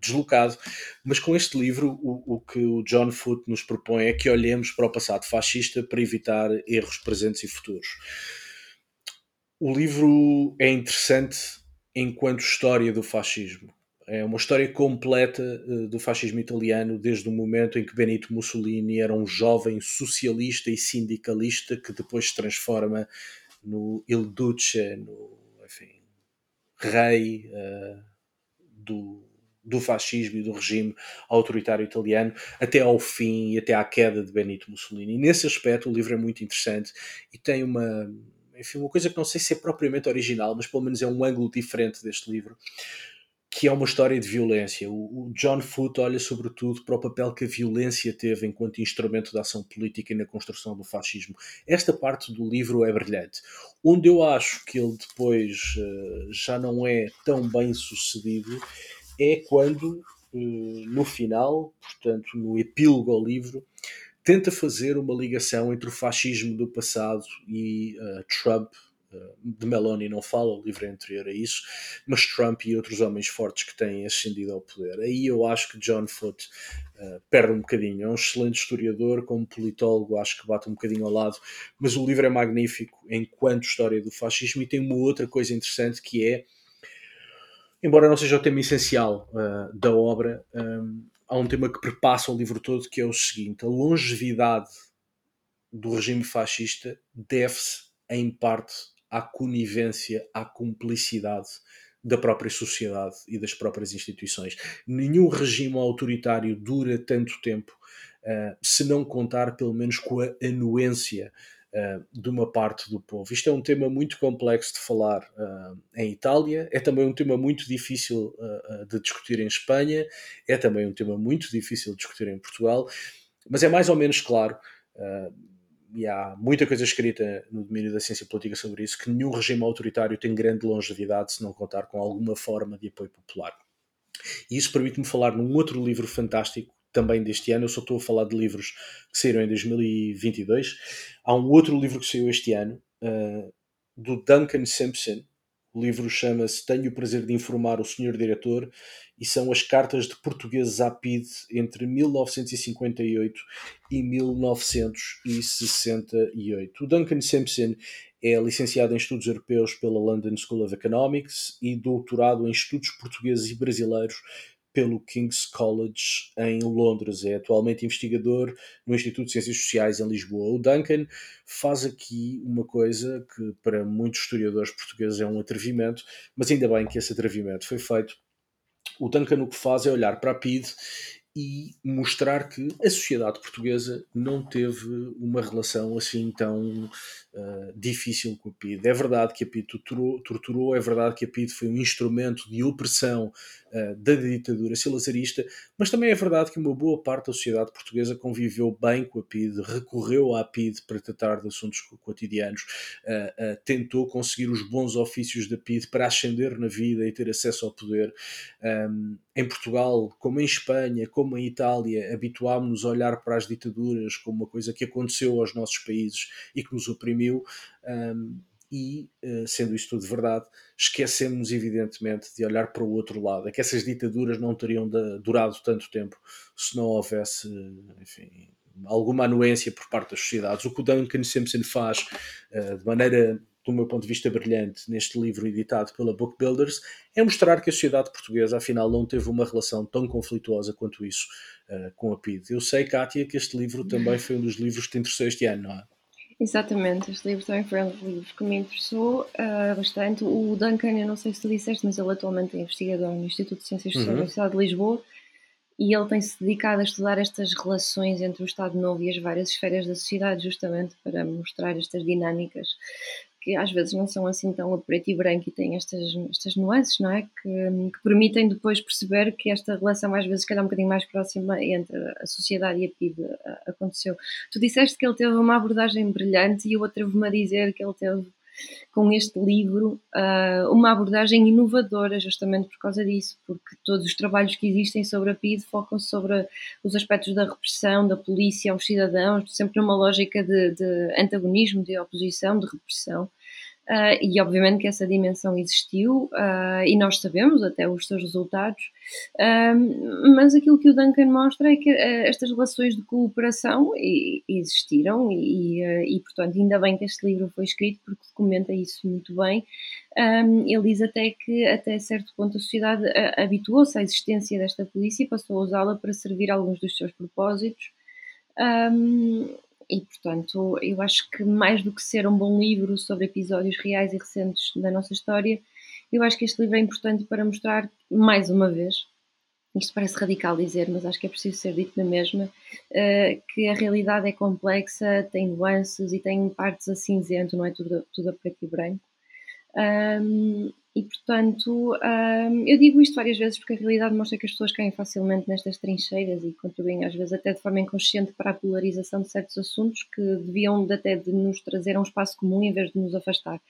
Speaker 2: deslocado, mas com este livro o, o que o John Foote nos propõe é que olhemos para o passado fascista para evitar erros presentes e futuros. O livro é interessante enquanto história do fascismo. é uma história completa uh, do fascismo italiano, desde o momento em que Benito Mussolini era um jovem socialista e sindicalista que depois se transforma no Il Duce, no enfim, rei uh, do, do fascismo e do regime autoritário italiano, até ao fim e até à queda de Benito Mussolini. E nesse aspecto o livro é muito interessante e tem uma, enfim, uma coisa que não sei se é propriamente original, mas pelo menos é um ângulo diferente deste livro, que é uma história de violência. O, John Foote olha sobretudo para o papel que a violência teve enquanto instrumento de ação política e na construção do fascismo. Esta parte do livro é brilhante. Onde eu acho que ele depois uh, já não é tão bem sucedido é quando, uh, no final, portanto, no epílogo ao livro, tenta fazer uma ligação entre o fascismo do passado e uh, Trump de Meloni não fala, o livro é anterior a isso, mas Trump e outros homens fortes que têm ascendido ao poder. Aí eu acho que John Foote uh, perde um bocadinho. É um excelente historiador, como politólogo, acho que bate um bocadinho ao lado, mas o livro é magnífico enquanto história do fascismo e tem uma outra coisa interessante que é, embora não seja o tema essencial uh, da obra, um, há um tema que perpassa o livro todo que é o seguinte: a longevidade do regime fascista deve-se em parte à conivência, à cumplicidade da própria sociedade e das próprias instituições. Nenhum regime autoritário dura tanto tempo uh, se não contar pelo menos com a anuência uh, de uma parte do povo. Isto é um tema muito complexo de falar uh, em Itália, é também um tema muito difícil de discutir em Espanha, é também um tema muito difícil de discutir em Portugal, mas é mais ou menos claro e há muita coisa escrita no domínio da ciência política sobre isso, que nenhum regime autoritário tem grande longevidade se não contar com alguma forma de apoio popular. E isso permite-me falar num outro livro fantástico, também deste ano. Eu só estou a falar de livros que saíram em 2022. Há um outro livro que saiu este ano, uh, do Duncan Simpson. O livro chama-se Tenho o Prazer de Informar o Senhor Diretor e são as cartas de portugueses à PIDE entre 1958 e 1968. O Duncan Simpson é licenciado em Estudos Europeus pela London School of Economics e doutorado em Estudos Portugueses e Brasileiros pelo King's College em Londres. É atualmente investigador no Instituto de Ciências Sociais em Lisboa. O Duncan faz aqui uma coisa que para muitos historiadores portugueses é um atrevimento, mas ainda bem que esse atrevimento foi feito o Duncan o que faz é olhar para a PID e mostrar que a sociedade portuguesa não teve uma relação assim tão uh, difícil com a PID. É verdade que a PID torturou, torturou, é verdade que a PID foi um instrumento de opressão uh, da ditadura salazarista, mas também é verdade que uma boa parte da sociedade portuguesa conviveu bem com a PID, recorreu à PID para tratar de assuntos cotidianos, uh, tentou conseguir os bons ofícios da PID para ascender na vida e ter acesso ao poder. Um, em Portugal, como em Espanha, como em Itália, habituámos-nos a olhar para as ditaduras como uma coisa que aconteceu aos nossos países e que nos oprimiu. Um, e, eh, sendo isto tudo verdade, esquecemos evidentemente de olhar para o outro lado, é que essas ditaduras não teriam durado tanto tempo se não houvesse, enfim, alguma anuência por parte das sociedades. O que o Duncan Simpson faz eh, de maneira, do meu ponto de vista, brilhante neste livro editado pela Book Builders é mostrar que a sociedade portuguesa, afinal, não teve uma relação tão conflituosa quanto isso eh, com a PID. Eu sei, Kátia, que este livro também foi um dos livros que te interessou este ano, não é?
Speaker 3: Exatamente, este livro também foi um dos livros que me interessou uh, bastante. O Duncan, eu não sei se tu disseste, mas ele atualmente é investigador no Instituto de Ciências uhum. da Universidade de Lisboa e ele tem-se dedicado a estudar estas relações entre o Estado Novo e as várias esferas da sociedade, justamente para mostrar estas dinâmicas que às vezes não são assim tão a preto e branco e têm estas, estas nuances, não é? Que, que, permitem depois perceber que esta relação, às vezes, calhar um bocadinho mais próxima entre a sociedade e a PIB aconteceu. Tu disseste que ele teve uma abordagem brilhante e eu atrevo-me a dizer que ele teve com este livro uh, uma abordagem inovadora, justamente por causa disso, porque todos os trabalhos que existem sobre a PID focam sobre os aspectos da repressão, da polícia aos cidadãos, sempre numa lógica de, de antagonismo, de oposição, de repressão. Uh, e obviamente que essa dimensão existiu uh, e nós sabemos até os seus resultados, uh, mas aquilo que o Duncan mostra é que estas relações de cooperação existiram e, e, portanto, ainda bem que este livro foi escrito porque documenta isso muito bem. Um, ele diz até que, até certo ponto, a sociedade habituou-se à existência desta polícia e passou a usá-la para servir alguns dos seus propósitos. Um, e portanto eu acho que mais do que ser um bom livro sobre episódios reais e recentes da nossa história, eu acho que este livro é importante para mostrar mais uma vez, isto parece radical dizer, mas acho que é preciso ser dito na mesma, uh, que a realidade é complexa, tem nuances e tem partes a cinzento, não é tudo, tudo a preto e branco. E portanto, um, eu digo isto várias vezes porque a realidade mostra que as pessoas caem facilmente nestas trincheiras e contribuem às vezes até de forma inconsciente para a polarização de certos assuntos que deviam de, até de nos trazer a um espaço comum em vez de nos afastar.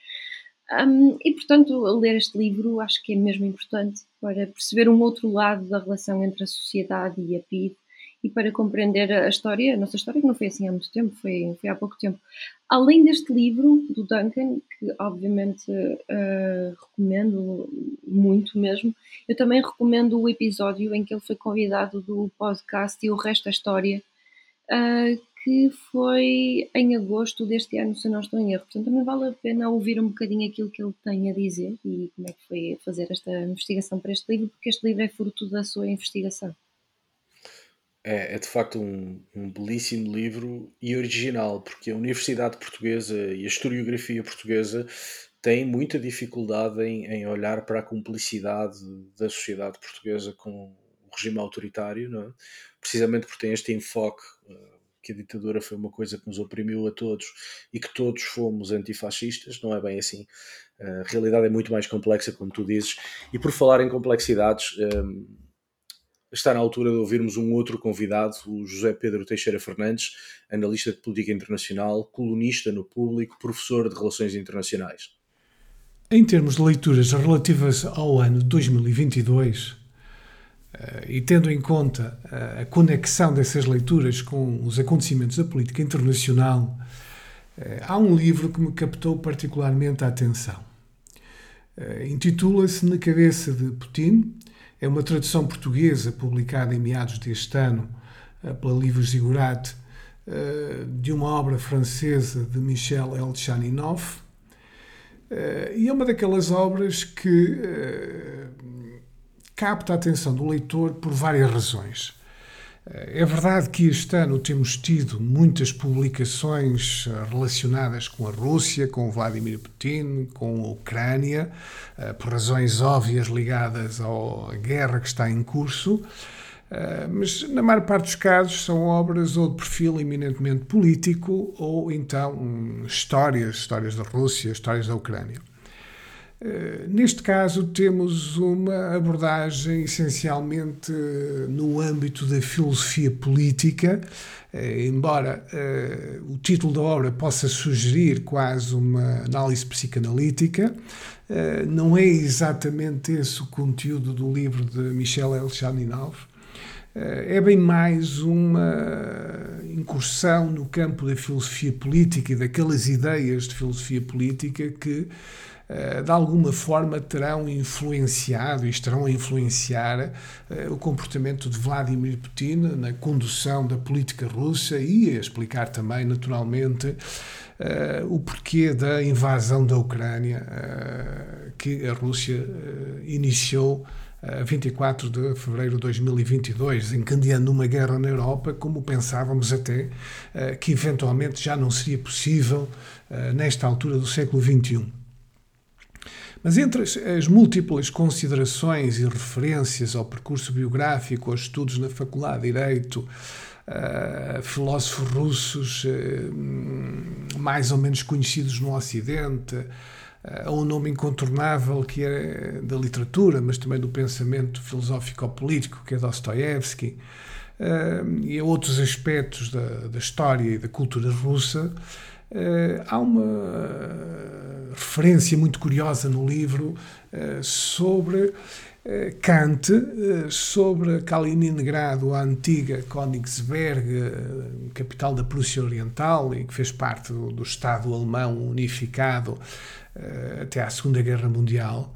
Speaker 3: Um, e portanto, ler este livro acho que é mesmo importante para perceber um outro lado da relação entre a sociedade e a PID e para compreender a história, a nossa história, que não foi assim há muito tempo, foi, foi há pouco tempo. Além deste livro do Duncan, que obviamente uh, recomendo muito mesmo, eu também recomendo o episódio em que ele foi convidado do podcast e o resto da história, uh, que foi em agosto deste ano, se não estou em erro. Portanto, também vale a pena ouvir um bocadinho aquilo que ele tem a dizer e como é que foi fazer esta investigação para este livro, porque este livro é fruto da sua investigação.
Speaker 2: É, é de facto um, um, belíssimo livro e original, porque a Universidade Portuguesa e a historiografia portuguesa têm muita dificuldade em, em olhar para a cumplicidade da sociedade portuguesa com o regime autoritário, é? precisamente porque tem este enfoque eh, que a ditadura foi uma coisa que nos oprimiu a todos e que todos fomos antifascistas, não é bem assim. A realidade é muito mais complexa, como tu dizes, e por falar em complexidades. Um, eh, está na altura de ouvirmos um outro convidado, o José Pedro Teixeira Fernandes, analista de política internacional, colunista no público, professor de relações internacionais.
Speaker 6: Em termos de leituras relativas ao ano 2022, eh, e tendo em conta eh, a conexão dessas leituras com os acontecimentos da política internacional, eh, há um livro que me captou particularmente a atenção. Intitula-se Na Cabeça de Putin é uma tradução portuguesa publicada em meados deste ano eh, pela Livros Ziggurat eh, de uma obra francesa de Michel Elchaninov. Eh, e é uma daquelas obras que capta a atenção do leitor por várias razões. É verdade que este ano temos tido muitas publicações eh, relacionadas com a Rússia, com Vladimir Putin, com a Ucrânia, eh, por razões óbvias ligadas à guerra que está em curso, eh, mas na maior parte dos casos são obras ou de perfil eminentemente político ou então hum, histórias, histórias da Rússia, histórias da Ucrânia. Eh, neste caso, temos uma abordagem essencialmente eh, no âmbito da filosofia política, eh, embora o título da obra possa sugerir quase uma análise psicanalítica, não é exatamente esse o conteúdo do livro de Michel Elchaninov. É bem mais uma incursão no campo da filosofia política e daquelas ideias de filosofia política que de alguma forma terão influenciado e estarão a influenciar eh, o comportamento de Vladimir Putin na condução da política russa e a explicar também, naturalmente, Uh, o porquê da invasão da Ucrânia que a Rússia iniciou a 24 de fevereiro de 2022, encadeando uma guerra na Europa, como pensávamos até que eventualmente já não seria possível nesta altura do século XXI. Mas entre as, as, múltiplas considerações e referências ao percurso biográfico, aos estudos na Faculdade de Direito, uh, filósofos russos uh, mais ou menos conhecidos no Ocidente, a um nome incontornável que é da literatura, mas também do pensamento filosófico-político, que é Dostoiévski, e a outros aspectos da, da história e da cultura russa, Uh, há uma referência muito curiosa no livro uh, sobre uh, Kant sobre Kaliningrado, a antiga Königsberg, capital da Prússia Oriental e que fez parte do, do Estado alemão unificado até à Segunda Guerra Mundial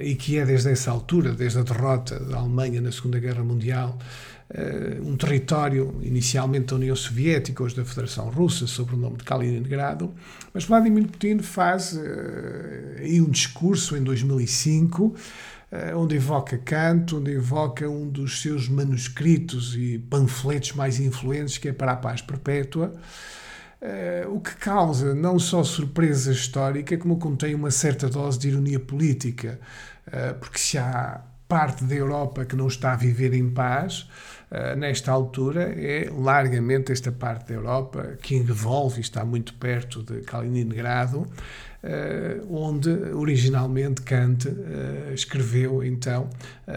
Speaker 6: e que é desde essa altura, desde a derrota da Alemanha na Segunda Guerra Mundial, um território inicialmente da União Soviética, hoje da Federação Russa, sob o nome de Kaliningrado, mas Vladimir Putin faz aí um discurso em 2005 onde evoca Kant, onde evoca um dos seus manuscritos e panfletos mais influentes, que é para a paz perpétua, o que causa não só surpresa histórica, como contém uma certa dose de ironia política, porque se há parte da Europa que não está a viver em paz, nesta altura, é largamente esta parte da Europa que envolve e está muito perto de Kaliningrado, onde originalmente Kant escreveu então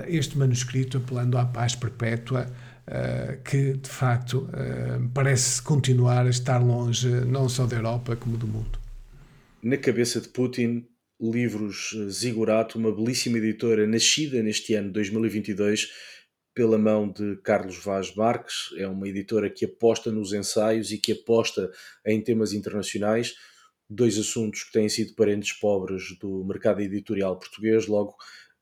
Speaker 6: este manuscrito apelando à paz perpétua. Que de facto parece continuar a estar longe não só da Europa como do mundo.
Speaker 2: Na cabeça de Putin, Livros Zigurato, uma belíssima editora nascida neste ano 2022 pela mão de Carlos Vaz Marques, é uma editora que aposta nos ensaios e que aposta em temas internacionais, dois assuntos que têm sido parentes pobres do mercado editorial português, logo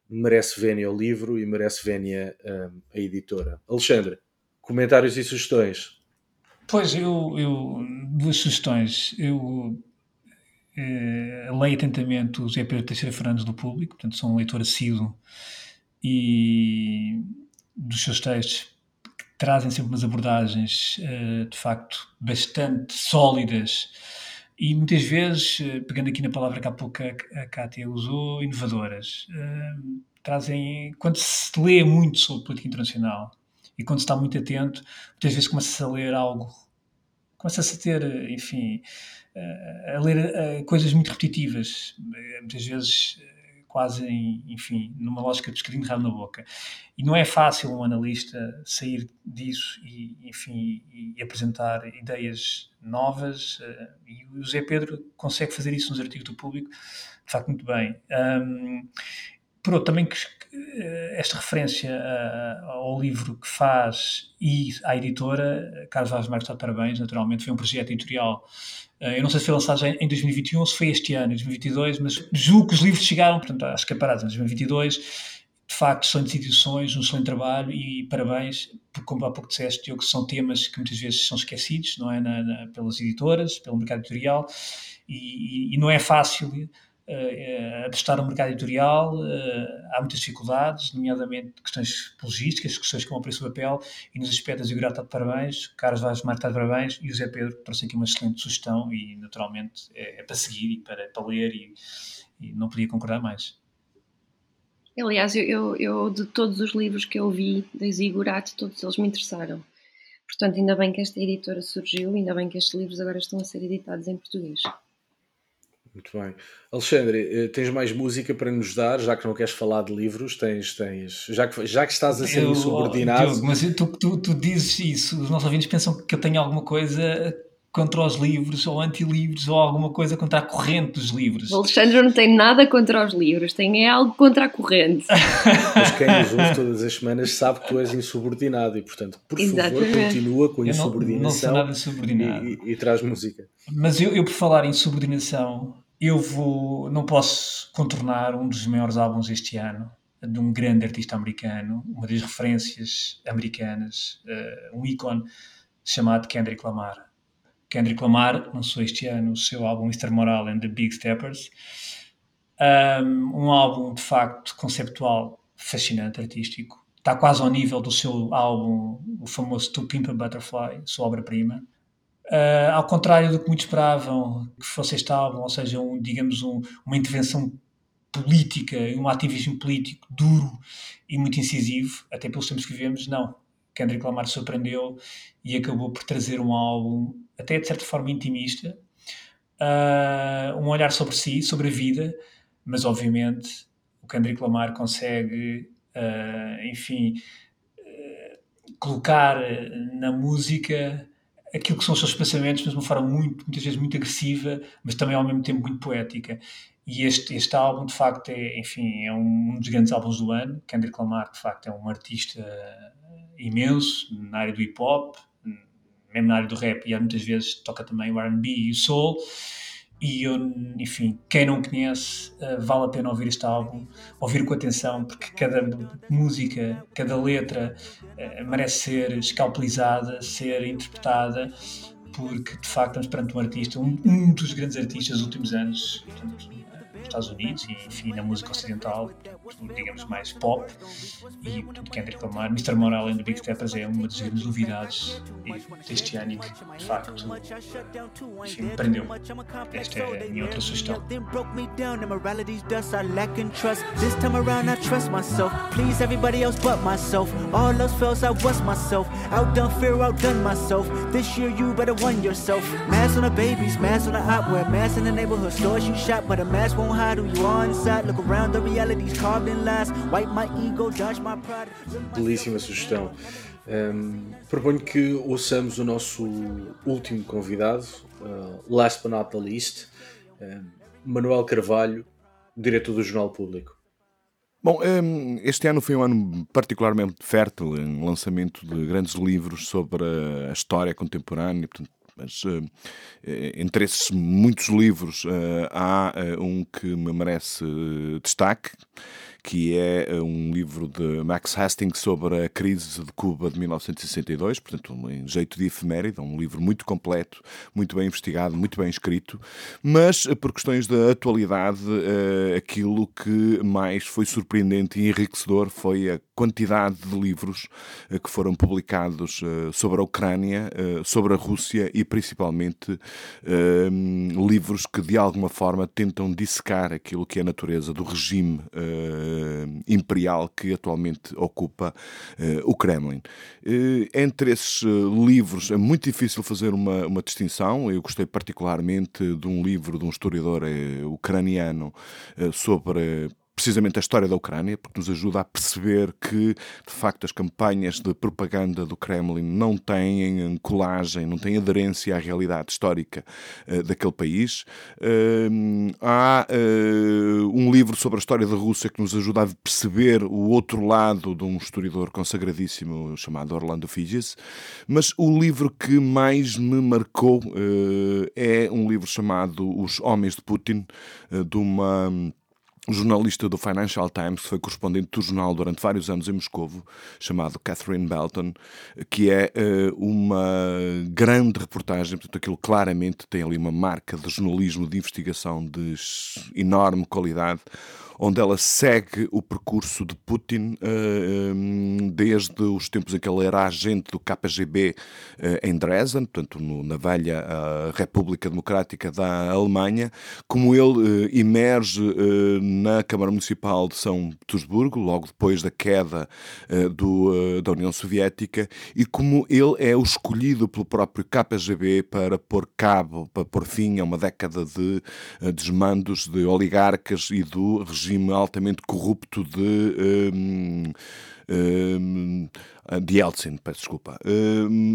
Speaker 2: merece vénia o livro e merece vénia hum, a editora. Alexandre, comentários e sugestões?
Speaker 4: Pois, eu, eu duas sugestões. Eu eh, leio atentamente o Zé Pedro Teixeira Fernandes do Público, portanto sou um leitor assíduo e dos seus textos que trazem sempre umas abordagens eh, de facto bastante sólidas e muitas vezes, eh, pegando aqui na palavra que há pouco a, Kátia usou, inovadoras. Eh, trazem, quando se lê muito sobre política internacional e quando se está muito atento, muitas vezes começa-se a ler algo, começa-se a ter, enfim, a ler coisas muito repetitivas, muitas vezes quase, em, enfim, numa lógica de escadinho rabo na boca. E não é fácil um analista sair disso e, enfim, e, apresentar ideias novas, uh, e o José Pedro consegue fazer isso nos artigos do público, de facto, muito bem. Um, por outro, também que, esta referência ao livro que faz e à editora, Carlos Vaz Marques está de parabéns, naturalmente, foi um projeto editorial eh, eu não sei se foi lançado em 2021 ou se foi este ano, em 2022, mas julgo que os livros chegaram, portanto, às escaparadas em 2022. De facto, são instituições, um excelente trabalho e parabéns, porque, como há pouco disseste, que são temas que muitas vezes são esquecidos, não é? Na, na, pelas editoras, pelo mercado editorial, e, e, e não é fácil uh, apostar no mercado editorial, uh, há muitas dificuldades, nomeadamente questões logísticas, questões como o preço do papel, e nos aspectos o está de parabéns, Carlos Vaz Marta está de parabéns, e o Zé Pedro trouxe aqui uma excelente sugestão, e naturalmente é, é para seguir e para, para ler, e, e, não podia concordar mais.
Speaker 3: Aliás, eu, eu, eu, de todos os livros que eu vi da Ziggurat, todos eles me interessaram. Portanto, ainda bem que esta editora surgiu, ainda bem que estes livros agora estão a ser editados em português.
Speaker 2: Muito bem. Alexandre, eh, tens mais música para nos dar, já que não queres falar de livros, tens, tens já, que, já que estás a ser eu, insubordinado.
Speaker 4: Diogo, mas tu, tu, tu dizes isso, os nossos ouvintes pensam que eu tenho alguma coisa contra os livros ou anti-livros ou alguma coisa contra a corrente dos livros.
Speaker 3: O Alexandre não tem nada contra os livros, tem é algo contra a corrente.
Speaker 2: Mas quem nos ouve todas as semanas sabe que tu és insubordinado e, portanto, por Exatamente. favor, continua com a insubordinação
Speaker 4: não, não insubordinado.
Speaker 2: E, e, e, traz música.
Speaker 4: Mas eu, eu, por falar em insubordinação, eu vou, não posso contornar um dos maiores álbuns este ano, de um grande artista americano, uma das referências americanas, uh, um ícone chamado Kendrick Lamar. Kendrick Lamar lançou este ano o seu álbum Mr. Moral and the Big Steppers, um, um álbum de facto conceptual fascinante, artístico, está quase ao nível do seu álbum, o famoso To Pimp a Butterfly, sua obra-prima. Uh, ao contrário do que muitos esperavam que fosse este álbum, ou seja, um, digamos, um, uma intervenção política e um ativismo político duro e muito incisivo, até pelos tempos que vivemos, não. Kendrick Lamar surpreendeu e acabou por trazer um álbum, até de certa forma intimista, uh, um olhar sobre si, sobre a vida, mas obviamente o Kendrick Lamar consegue, uh, enfim, colocar na música aquilo que são os seus pensamentos, mas de uma forma muito, muitas vezes muito agressiva, mas também ao mesmo tempo muito poética. E este, este álbum, de facto, é, enfim, é um dos grandes álbuns do ano. Kendrick Lamar, de facto, é um artista imenso na área do hip hop, mesmo na área do rap, e muitas vezes toca também o RB e o soul. E eu, enfim, quem não conhece, uh, vale a pena ouvir este álbum, ouvir com atenção, porque cada música, cada letra uh, merece ser escalpelizada, ser interpretada, porque de facto estamos perante um artista, um, um dos grandes artistas dos últimos anos, portanto, Estados Unidos e, enfim, na música ocidental, digamos mais pop. E, portanto, Kendrick Lamar, Mr. Morale and the Big Steppers é uma das grandes novidades deste ano e que, de facto, enfim, me prendeu. Esta é a minha outra sugestão. On the babies, on the eyewear Mask in the neighborhood stores you shop But a mask won't hide who you are inside. Look around, the reality's carved in lies. Wipe my ego, dodge my pride.
Speaker 2: Belíssima sugestão. Um, proponho que ouçamos o nosso último convidado, uh, last but not the least, um, Manuel Carvalho, diretor do Jornal Público.
Speaker 7: Bom, este ano foi um ano particularmente fértil em lançamento de grandes livros sobre a história contemporânea, portanto, mas uh, entre esses muitos livros uh, há um que me merece destaque, que é eh, um livro de Max Hastings sobre a crise de Cuba de 1962, portanto, em jeito de efeméride, um livro muito completo, muito bem investigado, muito bem escrito, mas eh, por questões da atualidade, eh, aquilo que mais foi surpreendente e enriquecedor foi a quantidade de livros que foram publicados sobre a Ucrânia, sobre a Rússia e principalmente livros que de alguma forma tentam dissecar aquilo que é a natureza do regime imperial que atualmente ocupa uh, o Kremlin. Uh, entre esses livros é muito difícil fazer uma, uma distinção. Eu gostei particularmente de um livro de um historiador ucraniano sobre precisamente a história da Ucrânia, porque nos ajuda a perceber que, de facto, as campanhas de propaganda do Kremlin não têm colagem, não têm aderência à realidade histórica uh, daquele país. Uh, há uh, um livro sobre a história da Rússia que nos ajuda a perceber o outro lado de um historiador consagradíssimo chamado Orlando Figes, mas o livro que mais me marcou é um livro chamado Os Homens de Putin, de uma jornalista do Financial Times, foi correspondente do jornal durante vários anos em Moscou, chamado Catherine Belton, que é uh, uma grande reportagem, portanto aquilo claramente tem ali uma marca de jornalismo de investigação de enorme qualidade, onde ela segue o percurso de Putin uh, desde os tempos em que ele era agente do KGB eh, em Dresden, portanto na velha República Democrática da Alemanha, como ele emerge na Câmara Municipal de São Petersburgo, logo depois da queda do, da União Soviética, e como ele é o escolhido pelo próprio KGB para pôr cabo, para pôr fim a uma década de desmandos de oligarcas e do regime regime altamente corrupto de. Um, um, de Yeltsin, peço desculpa.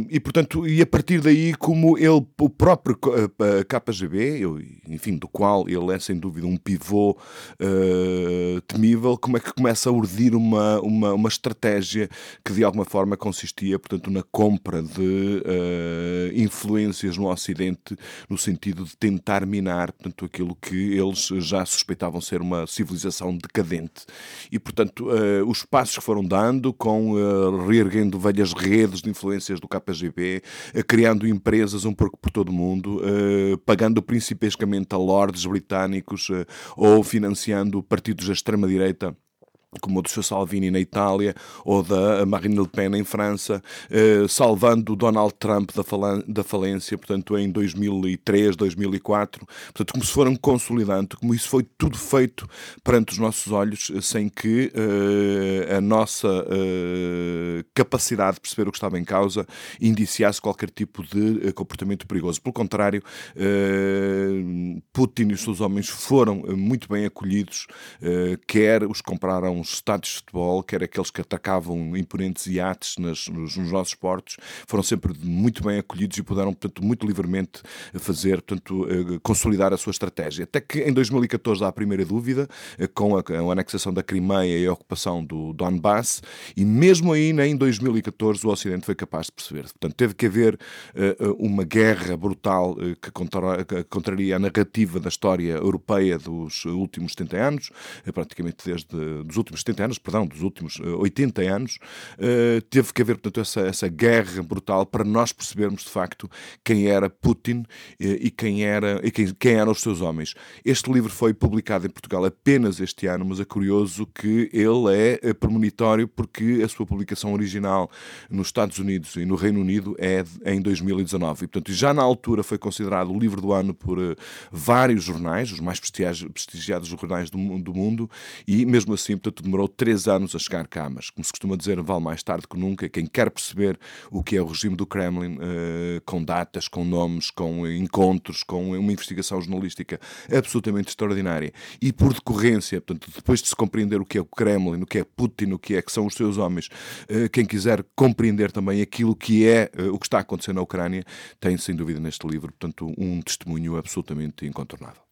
Speaker 7: E, portanto, e a partir daí, como ele, o próprio KGB, eu, enfim, do qual ele é sem dúvida um pivô uh, temível, como é que começa a urdir uma, uma, uma estratégia que de alguma forma consistia, portanto, na compra de uh, influências no Ocidente, no sentido de tentar minar, portanto, aquilo que eles já suspeitavam ser uma civilização decadente. E, portanto, uh, os passos que foram dando com uh, erguendo velhas redes de influências do KGB, eh, criando empresas um pouco por todo o mundo, eh, pagando principescamente a lords britânicos eh, ou financiando partidos da extrema-direita como o do Sr. Salvini na Itália ou da Marine Le Pen em França, eh, salvando Donald Trump da, falência, portanto, em 2003, 2004, portanto, como se foram consolidando, como isso foi tudo feito perante os nossos olhos, eh, sem que eh, a nossa capacidade de perceber o que estava em causa indiciasse qualquer tipo de comportamento perigoso. Pelo contrário, Putin e os seus homens foram muito bem acolhidos, quer os compraram os estádios de futebol, quer aqueles que atacavam imponentes iates nas, nos, nos, nossos portos, foram sempre muito bem acolhidos e puderam, portanto, muito livremente fazer, portanto, uh, consolidar a sua estratégia. Até que em 2014 há a primeira dúvida, uh, com a, a, anexação da Crimeia e a ocupação do Donbass, e mesmo aí, nem em 2014, o Ocidente foi capaz de perceber. Portanto, teve que haver uma guerra brutal que, contra, que contraria a narrativa da história europeia dos últimos 70 anos, praticamente desde dos últimos 70 anos, perdão, dos últimos 80 anos, teve que haver, portanto, essa, essa guerra brutal para nós percebermos de facto quem era Putin e quem, era, e quem, quem eram os seus homens. Este livro foi publicado em Portugal apenas este ano, mas é curioso que ele é premonitório porque a sua publicação original nos Estados Unidos e no Reino Unido é em 2019. E, portanto, já na altura foi considerado o livro do ano por vários jornais, os mais prestigiados jornais do, do, mundo, e mesmo assim, portanto, demorou três anos a chegar cá. Mas, como se costuma dizer, vale mais tarde que nunca. Quem quer perceber o que é o regime do Kremlin, uh, com datas, com nomes, com encontros, com uma investigação jornalística absolutamente extraordinária, e por decorrência, portanto, depois de se compreender o que é o Kremlin, o que é Putin, o que é que são os seus homens, uh, quem quiser compreender também aquilo que é o que está acontecendo na Ucrânia, tem sem dúvida neste livro, portanto, um testemunho absolutamente incontornável.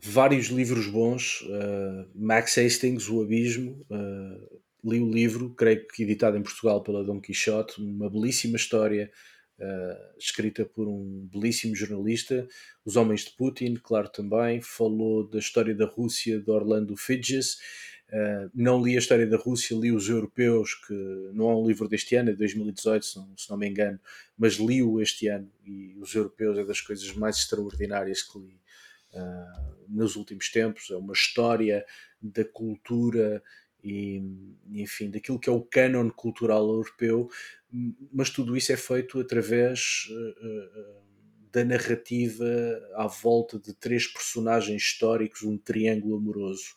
Speaker 2: Vários livros bons, uh, Max Hastings, O Abismo, uh, li o livro, creio que editado em Portugal pela Dom Quixote, uma belíssima história uh, escrita por um belíssimo jornalista. Os Homens de Putin, claro também, falou da história da Rússia de Orlando Fidges Uh, não li a história da Rússia, li os europeus, que não é um livro deste ano, é de 2018, se não, se não me engano, mas li-o este ano e os europeus é das coisas mais extraordinárias que li uh, nos últimos tempos. É uma história da cultura e, enfim, daquilo que é o canon cultural europeu, mas tudo isso é feito através. Uh, da narrativa à volta de três personagens históricos, um triângulo amoroso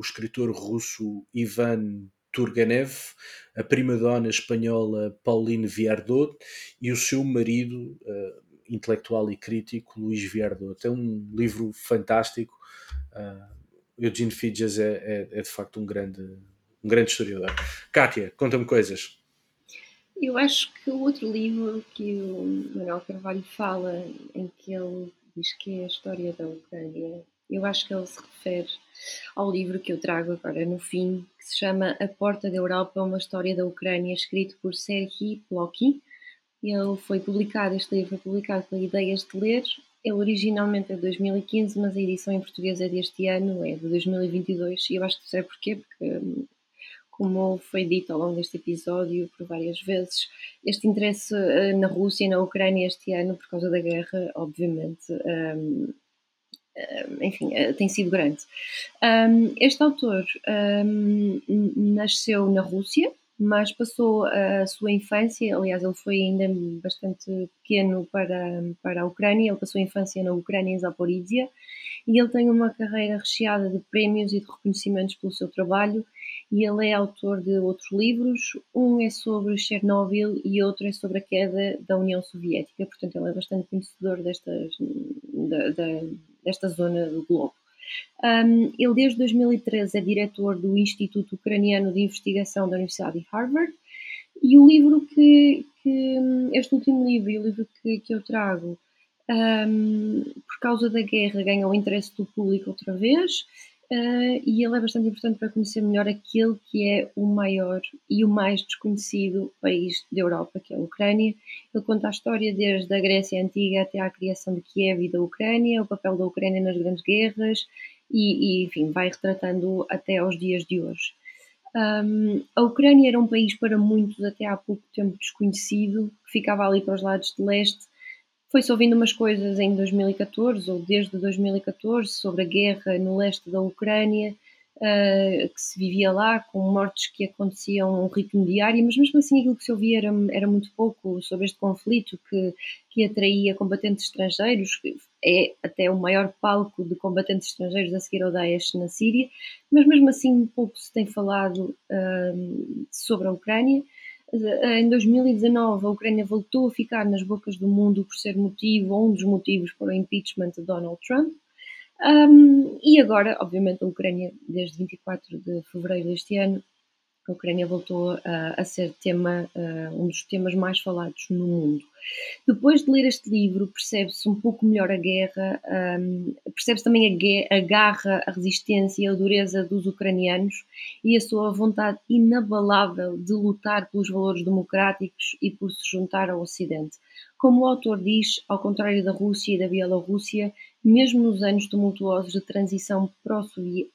Speaker 2: o escritor russo Ivan Turgenev, a prima-dona espanhola Pauline Viardot e o seu marido uh, intelectual e crítico Luís Viardot. É um livro fantástico. Uh, Eugene Fidges é, é, é, de facto um grande, um grande historiador. Kátia, conta-me coisas.
Speaker 3: Eu acho que o outro livro que o Manuel Carvalho fala, em que ele diz que é a história da Ucrânia, eu acho que ele se refere ao livro que eu trago agora no fim, que se chama A Porta da Europa, uma história da Ucrânia, escrito por Serhii Plokhy. Ele foi publicado, este livro foi publicado pela Ideias de Ler. Ele originalmente é de 2015, mas a edição em português é deste ano, é de 2022, e eu acho que sei porquê, porque como foi dito ao longo deste episódio por várias vezes, este interesse eh, na Rússia e na Ucrânia este ano, por causa da guerra, obviamente, um, enfim, eh, tem sido grande. este autor nasceu na Rússia, mas passou a sua infância, aliás, ele foi ainda bastante pequeno para, para a Ucrânia, ele passou a infância na Ucrânia, em Zaporizhia, e ele tem uma carreira recheada de prémios e de reconhecimentos pelo seu trabalho, e ele é autor de outros livros, um é sobre Chernobyl e outro é sobre a queda da União Soviética, portanto ele é bastante conhecedor destas, da, da, desta zona do globo. Um, ele, desde 2013, é diretor do Instituto Ucraniano de Investigação da Universidade de Harvard. E o livro que, que este último livro e o livro que, que eu trago, um, por causa da guerra, ganhou o interesse do público outra vez uh, e ele é bastante importante para conhecer melhor aquele que é o maior e o mais desconhecido país da Europa, que é a Ucrânia. Ele conta a história desde a Grécia Antiga até à criação de Kiev e da Ucrânia, o papel da Ucrânia nas grandes guerras e, e enfim, vai retratando até aos dias de hoje. Um, a Ucrânia era um país para muitos até há pouco tempo desconhecido, que ficava ali para os lados de leste foi-se ouvindo umas coisas em 2014 ou desde 2014 sobre a guerra no leste da Ucrânia, uh, que se vivia lá, com mortes que aconteciam a um ritmo diário, mas mesmo assim aquilo que se ouvia era, era muito pouco sobre este conflito que, que atraía combatentes estrangeiros, é até o maior palco de combatentes estrangeiros a seguir ao Daesh na Síria, mas mesmo assim pouco se tem falado uh, sobre a Ucrânia. Em 2019, a Ucrânia voltou a ficar nas bocas do mundo por ser motivo, ou um dos motivos para o impeachment de Donald Trump. Um, e agora, obviamente, a Ucrânia, desde 24 de fevereiro deste ano, a Ucrânia voltou a, a ser tema, uh, um dos temas mais falados no mundo. Depois de ler este livro, percebe-se um pouco melhor a guerra, um, percebe-se também a, a, garra, a resistência e a dureza dos ucranianos e a sua vontade inabalável de lutar pelos valores democráticos e por se juntar ao Ocidente. Como o autor diz, ao contrário da Rússia e da Bielorrússia, mesmo nos anos tumultuosos de transição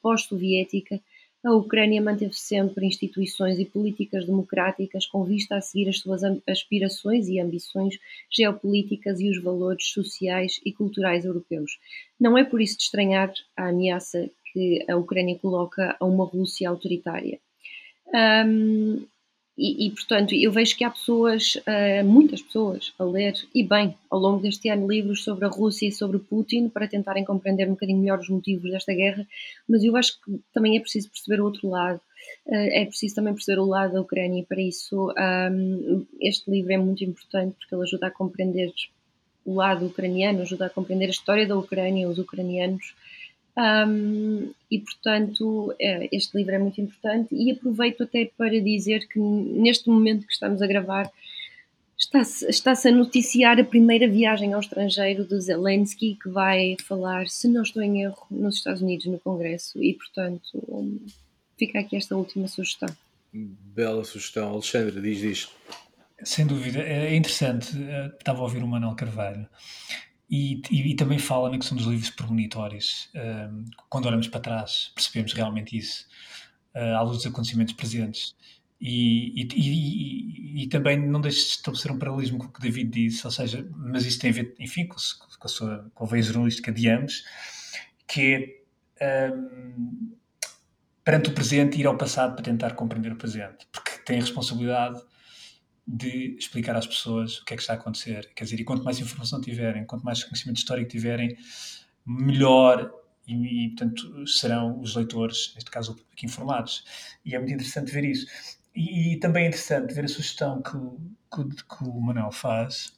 Speaker 3: pós-soviética, a Ucrânia manteve sempre instituições e políticas democráticas com vista a seguir as suas aspirações e ambições geopolíticas e os valores sociais e culturais europeus. Não é por isso de estranhar a ameaça que a Ucrânia coloca a uma Rússia autoritária. Um, e, e, portanto, eu vejo que há pessoas, uh, muitas pessoas, a ler, e bem, ao longo deste ano, livros sobre a Rússia e sobre Putin para tentarem compreender um bocadinho melhor os motivos desta guerra, mas eu acho que também é preciso perceber o outro lado, uh, é preciso também perceber o lado da Ucrânia, e para isso este livro é muito importante porque ele ajuda a compreender o lado ucraniano, ajuda a compreender a história da Ucrânia, os ucranianos. Um, e portanto, é, este livro é muito importante. E aproveito até para dizer que neste momento que estamos a gravar, está-se está a noticiar a primeira viagem ao estrangeiro de Zelensky, que vai falar, se não estou em erro, nos Estados Unidos, no Congresso. E portanto, um, fica aqui esta última sugestão.
Speaker 2: Bela sugestão. Alexandre, diz isto.
Speaker 4: Sem dúvida, é interessante. Eh, estava a ouvir o Manuel Carvalho e, e, e, também fala na questão dos livros premonitórios. Quando olhamos para trás, percebemos realmente isso, uh, à luz dos acontecimentos presentes. E, e, também não deixe de estabelecer um paralelismo com o que David disse, ou seja, mas isso tem a ver, enfim, com, com a sua com a veia jornalística de ambos, que é um, perante o presente ir ao passado para tentar compreender o presente, porque tem a responsabilidade de explicar às pessoas o que é que está a acontecer. Quer dizer, e quanto mais informação tiverem, quanto mais conhecimento histórico tiverem, melhor e, e portanto, serão os leitores, neste caso o público, informados. E é muito interessante ver isso. E, e também é interessante ver a sugestão que, que, que o Manuel faz,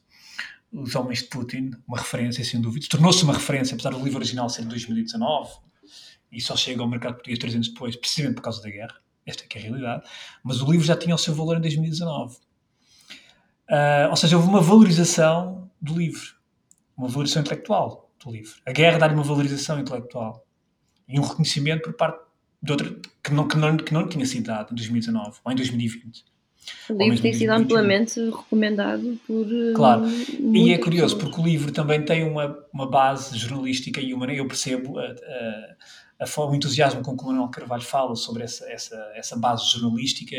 Speaker 4: Os Homens de Putin, uma referência, sem dúvida. Tornou-se uma referência, apesar do livro original ser de 2019, e só chega ao mercado português três anos depois, precisamente por causa da guerra. Esta é que é a realidade. Mas o livro já tinha o seu valor em 2019 Uh, ou seja, houve uma valorização do livro, uma valorização intelectual do livro. A guerra dá-lhe uma valorização intelectual e um reconhecimento por parte de outra que não, que não, que não tinha sido dado em 2019 ou em 2020.
Speaker 3: O livro tem sido amplamente recomendado por.
Speaker 4: Claro, e é curioso porque o livro também tem uma, uma base jornalística e humana. Eu percebo a, a, a, o entusiasmo com que o Manuel Carvalho fala sobre essa, essa, essa base jornalística,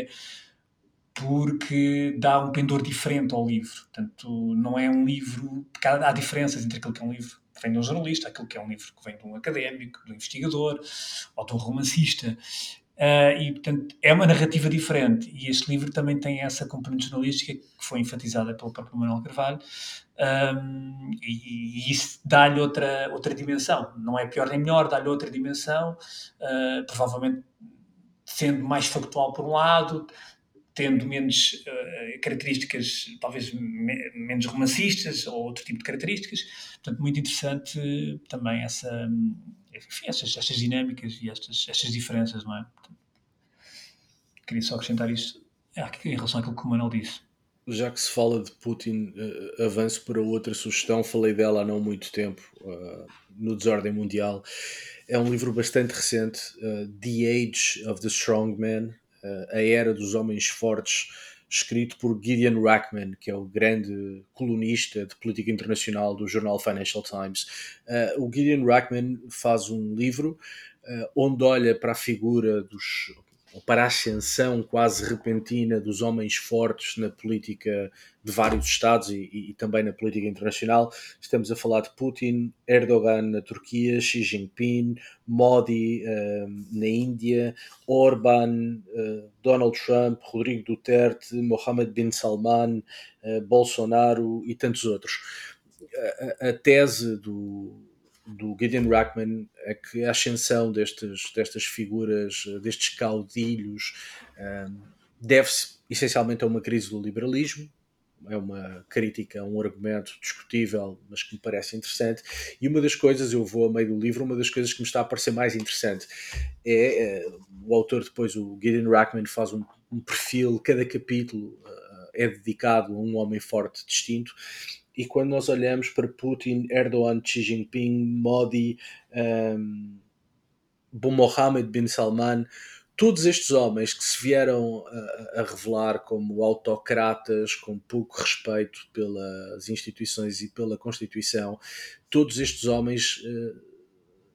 Speaker 4: porque dá um pendor diferente ao livro. Portanto, não é um livro. Há diferenças entre aquilo que é um livro que vem de um jornalista, aquilo que é um livro que vem de um académico, de um investigador ou de um romancista. Uh, e, portanto, é uma narrativa diferente. E este livro também tem essa componente jornalística que foi enfatizada pelo próprio Manuel Carvalho. Um, e, e, isso dá-lhe outra, outra dimensão. Não é pior nem melhor, dá-lhe outra dimensão. Uh, provavelmente sendo mais factual por um lado, tendo menos uh, características, talvez me, menos romancistas ou outro tipo de características. Portanto, muito interessante também essa, enfim, essas, estas dinâmicas e estas, estas diferenças, não é? Portanto, queria só acrescentar isto em relação àquilo que o Manuel disse.
Speaker 2: Já que se fala de Putin, uh, avanço para outra sugestão, falei dela há não muito tempo, uh, no Desordem Mundial. É um livro bastante recente, The Age of the Strong Man, a Era dos Homens Fortes, escrito por Gideon Rackman, que é o grande colunista de política internacional do jornal Financial Times. Uh, o Gideon Rackman faz um livro uh, onde olha para a figura dos para a ascensão quase repentina dos homens fortes na política de vários Estados e, e, e, também na política internacional. Estamos a falar de Putin, Erdogan na Turquia, Xi Jinping, Modi uh, na Índia, Orban, uh, Donald Trump, Rodrigo Duterte, Mohammed bin Salman, uh, Bolsonaro e tantos outros. A, a tese do, do Gideon Rackman é que a ascensão destes, destas figuras, destes caudilhos, um, deve-se essencialmente a uma crise do liberalismo, é uma crítica, um argumento discutível, mas que me parece interessante. E uma das coisas, eu vou a meio do livro, uma das coisas que me está a parecer mais interessante é, é o autor depois, o Gideon Rackman, faz um, um perfil, cada capítulo uh, é dedicado a um homem forte distinto. E quando nós olhamos para Putin, Erdogan, Xi Jinping, Modi, um, Mohammed bin Salman, todos estes homens que se vieram a, a, revelar como autocratas, com pouco respeito pelas instituições e pela Constituição, todos estes homens uh,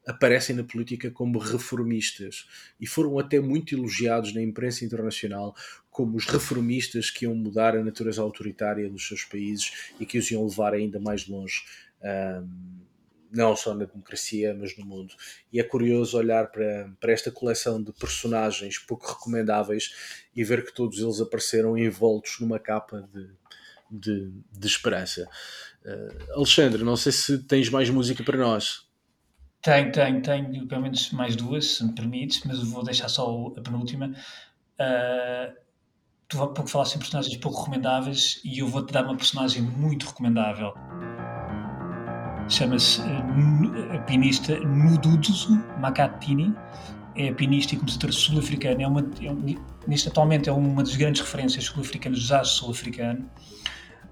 Speaker 2: aparecem na política como reformistas e foram até muito elogiados na imprensa internacional como os reformistas que iam mudar a natureza autoritária dos seus países e que os iam levar ainda mais longe. Um, não só na democracia, mas no mundo. E é curioso olhar para, para esta coleção de personagens pouco recomendáveis e ver que todos eles apareceram envoltos numa capa de, de, de esperança. Uh, Alexandre, não sei se tens mais música para nós.
Speaker 4: Tenho, tenho, tenho pelo menos mais duas, se me permites, mas vou deixar só a penúltima. Uh, tu há pouco falaste em personagens pouco recomendáveis e eu vou-te dar uma personagem muito recomendável. Chama-se eh, a pianista Nuduzu Makatini, é pianista e compositora sul-africana, é uma, é, neste, atualmente é uma das grandes referências sul-africanas do jazz sul-africano,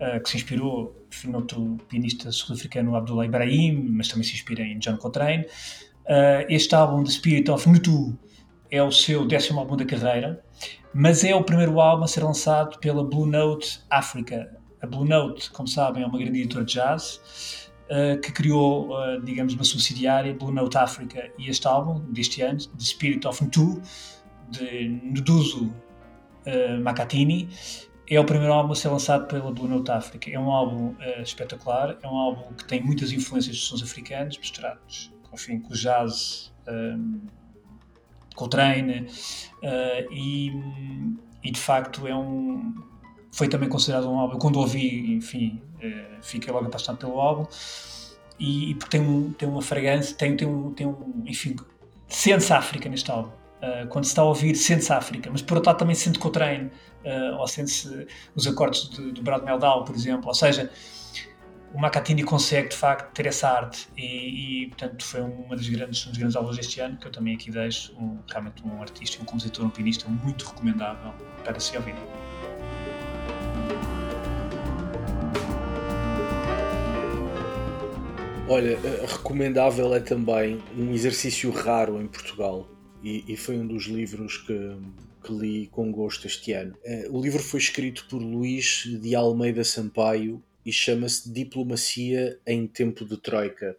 Speaker 4: uh, que se inspirou no outro pianista sul-africano Abdullah Ibrahim, mas também se inspira em John Coltrane. Uh, este álbum, The Spirit of Nutu, é o seu décimo álbum da carreira, mas é o primeiro álbum a ser lançado pela Blue Note Africa. A Blue Note, como sabem, é uma grande editora de jazz uh, que criou, uh, digamos, uma subsidiária, Blue Note Africa, e este álbum deste ano, The Spirit of Ntu, de Nduzu uh, Makatini, é o primeiro álbum a ser lançado pela Blue Note Africa. É um álbum espetacular, é um álbum que tem muitas influências dos sons africanos, misturados enfim, com o jazz, um, Coltrane, e, e de facto é um foi também considerado um álbum. Quando ouvi, enfim, uh, fiquei logo apaixonado pelo álbum. E, e porque tem, um, tem uma fragrância, tem, tem, um, tem um. Enfim, sente-se África neste álbum. Uh, quando se está a ouvir, sente-se África, mas por outro lado também sente Coltrane, uh, ou sente-se os acordes de, do Brad Meldau, por exemplo. Ou seja, o Macatini consegue de facto ter essa arte e, e, portanto foi uma das grandes, um dos grandes álbuns deste ano que eu também aqui deixo um, realmente um artista, um compositor, um pianista muito recomendável para se ouvir.
Speaker 2: Olha, eh, recomendável é também um exercício raro em Portugal e, e foi um dos livros que, que, li com gosto este ano. Eh, o livro foi escrito por Luís de Almeida Sampaio e chama-se Diplomacia em Tempo de Troika.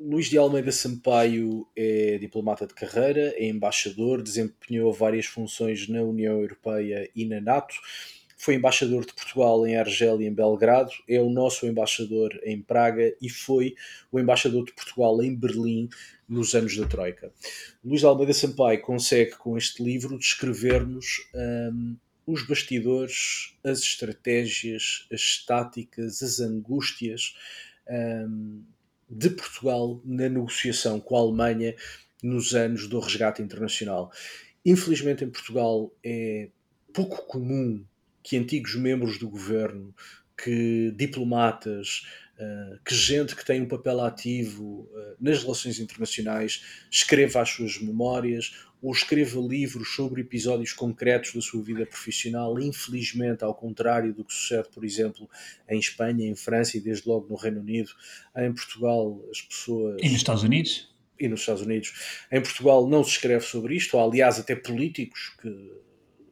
Speaker 2: Luís de Almeida Sampaio é diplomata de carreira, é embaixador, desempenhou várias funções na União Europeia e na NATO foi embaixador de Portugal em Argel e em Belgrado, é o nosso embaixador em Praga e foi o embaixador de Portugal em Berlim nos anos da Troika. Luís Almeida Sampaio consegue com este livro descrever-nos um, os bastidores, as estratégias, as táticas, as angústias um, de Portugal na negociação com a Alemanha nos anos do resgate internacional. Infelizmente em Portugal é pouco comum que antigos membros do governo, que diplomatas, uh, que gente que tem um papel ativo uh, nas relações internacionais escreva as suas memórias ou escreva livros sobre episódios concretos da sua vida profissional. Infelizmente, ao contrário do que sucede, por exemplo, em Espanha, em França e desde logo no Reino Unido, em Portugal as pessoas.
Speaker 4: E nos Estados Unidos?
Speaker 2: E nos Estados Unidos. Em Portugal não se escreve sobre isto, há aliás até políticos que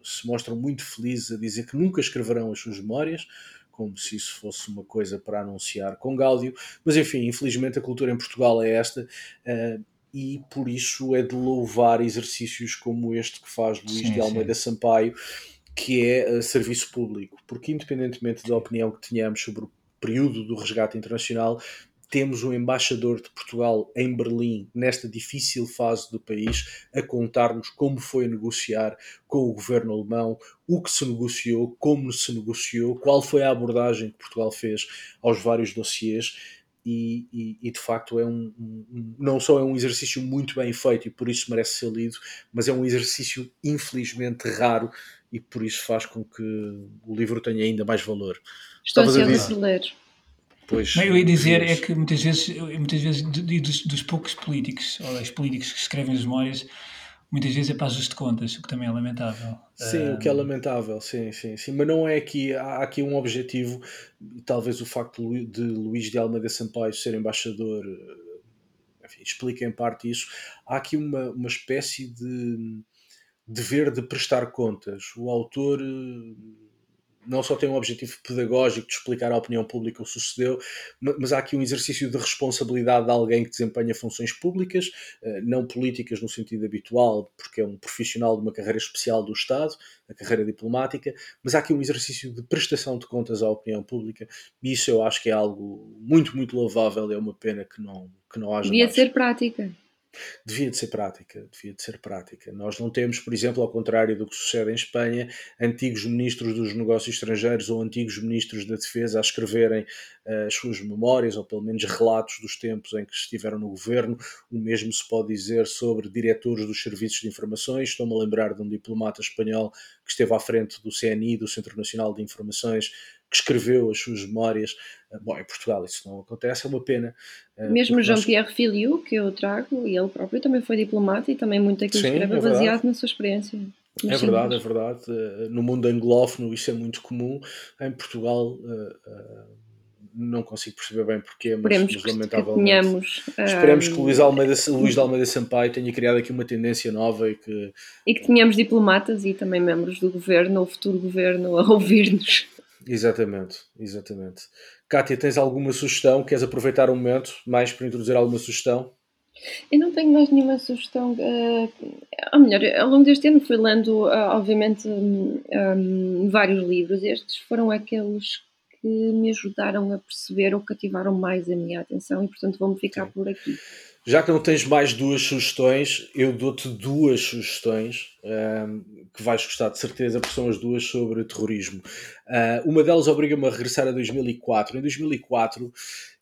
Speaker 2: se mostram muito felizes a dizer que nunca escreverão as suas memórias, como se isso fosse uma coisa para anunciar com Gáudio. Mas enfim, infelizmente a cultura em Portugal é esta. Uh, e por isso é de louvar exercícios como este que faz Luís sim, de Almeida sim. Sampaio, que é uh, serviço público, porque independentemente da opinião que tenhamos sobre o período do resgate internacional, temos um embaixador de Portugal em Berlim, nesta difícil fase do país, a contar-nos como foi negociar com o governo alemão, o que se negociou, como se negociou, qual foi a abordagem que Portugal fez aos vários dossiês. e, e, e, de facto é um, um, não só é um exercício muito bem feito e por isso merece ser lido, mas é um exercício infelizmente raro e por isso faz com que o livro tenha ainda mais valor.
Speaker 3: Estou ansiosa de ler.
Speaker 4: Pois, eu ia dizer é que muitas vezes, muitas vezes dos, dos poucos políticos, ou dos políticos que escrevem as memórias, muitas vezes é para ajuste de contas, o que também é lamentável.
Speaker 2: Sim, o que é lamentável, sim, sim, sim. Mas não é aqui, há aqui um objetivo, talvez o facto de Luís de Almeida Sampaio ser embaixador, eh, enfim, explica em parte isso. Há aqui uma, uma espécie de dever de prestar contas. O autor eh, não só tem um objetivo pedagógico de explicar à opinião pública o que sucedeu, mas há aqui um exercício de responsabilidade de alguém que desempenha funções públicas, eh, não políticas no sentido habitual, porque é um profissional de uma carreira especial do Estado, a carreira diplomática, mas há aqui um exercício de prestação de contas à opinião pública, e isso eu acho que é algo muito, muito louvável, é uma pena que não, que não haja
Speaker 3: Devia
Speaker 2: mais.
Speaker 3: ser prática.
Speaker 2: Devia de ser prática, devia de ser prática. Nós não temos, por exemplo, ao contrário do que sucede em Espanha, antigos ministros dos negócios estrangeiros ou antigos ministros da defesa a escreverem uh, as suas memórias ou pelo menos relatos dos tempos em que estiveram no governo. O mesmo se pode dizer sobre diretores dos serviços de informações. Estou-me a lembrar de um diplomata espanhol que esteve à frente do CNI, do Centro Nacional de Informações, que escreveu as suas memórias. Ah, bom, em Portugal isso não acontece, é uma pena.
Speaker 3: Ah, Mesmo Jean-Pierre nós... Filiu, que eu trago, e ele próprio também foi diplomata e também muito aquilo que escreve é baseado na sua experiência.
Speaker 2: É verdade, é verdade. Ah, no mundo anglófono isso é muito comum. Em Portugal não consigo perceber bem porquê, mas,
Speaker 3: esperemos mas lamentavelmente. Que tenhamos,
Speaker 2: esperemos que o Luís, Almeida, Luís de Almeida Sampaio tenha criado aqui uma tendência nova e que.
Speaker 3: E que tenhamos diplomatas e também membros do governo, ou futuro governo, a ouvir-nos.
Speaker 2: Exatamente, exatamente. Kátia, tens alguma sugestão? Queres aproveitar um momento mais para introduzir alguma sugestão?
Speaker 3: Eu não tenho mais nenhuma sugestão. Uh, ou melhor, ao longo deste ano fui lendo, uh, obviamente, um, um, vários livros. Estes foram aqueles que me ajudaram a perceber ou cativaram mais a minha atenção e, portanto, vou-me ficar Sim. por aqui.
Speaker 2: Já que não tens mais duas sugestões, eu dou-te duas sugestões um, ehm, que vais gostar de certeza, porque são as duas sobre terrorismo. Uh, uma delas obriga-me a regressar a 2004. Em 2004,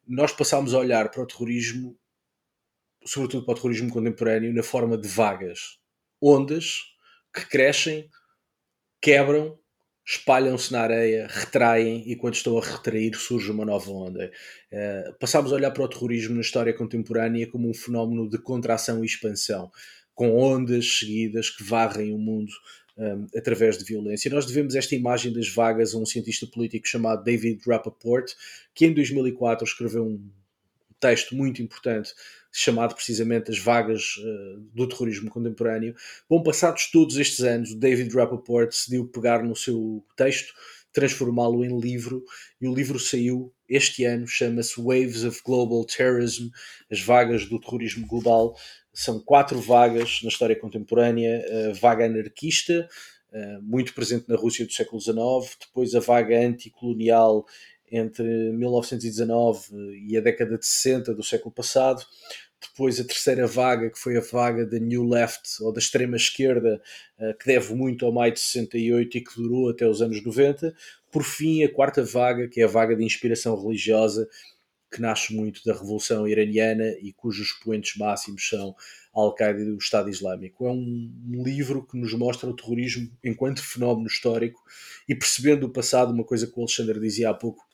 Speaker 2: nós passámos a olhar para o terrorismo, sobretudo para o terrorismo contemporâneo, na forma de vagas, ondas que crescem, quebram espalham-se na areia, retraem e quando estão a retrair surge uma nova onda. Uh, passámos a olhar para o terrorismo na história contemporânea como um fenómeno de contração e expansão, com ondas seguidas que varrem o mundo um, eh, através de violência. Nós devemos esta imagem das vagas a um cientista político chamado David Rappaport, que em 2004 escreveu um texto muito importante chamado precisamente As Vagas uh, do Terrorismo Contemporâneo. Bom, passados todos estes anos, o David Rappaport decidiu pegar no seu texto, transformá-lo em livro, e o livro saiu este ano, chama-se Waves of Global Terrorism, As Vagas do Terrorismo Global. São quatro vagas na história contemporânea, a vaga anarquista, uh, muito presente na Rússia do século XIX, depois a vaga anticolonial entre 1919 e a década de 60 do século passado, depois a terceira vaga, que foi a vaga da New Left, ou da extrema esquerda, eh, que deve muito ao maio de 68 e que durou até os anos 90. Por fim, a quarta vaga, que é a vaga de inspiração religiosa, que nasce muito da Revolução Iraniana e cujos expoentes máximos são a Al-Qaeda e o Estado Islâmico. É um livro que nos mostra o terrorismo enquanto fenómeno histórico e percebendo o passado, uma coisa que o Alexandre dizia há pouco,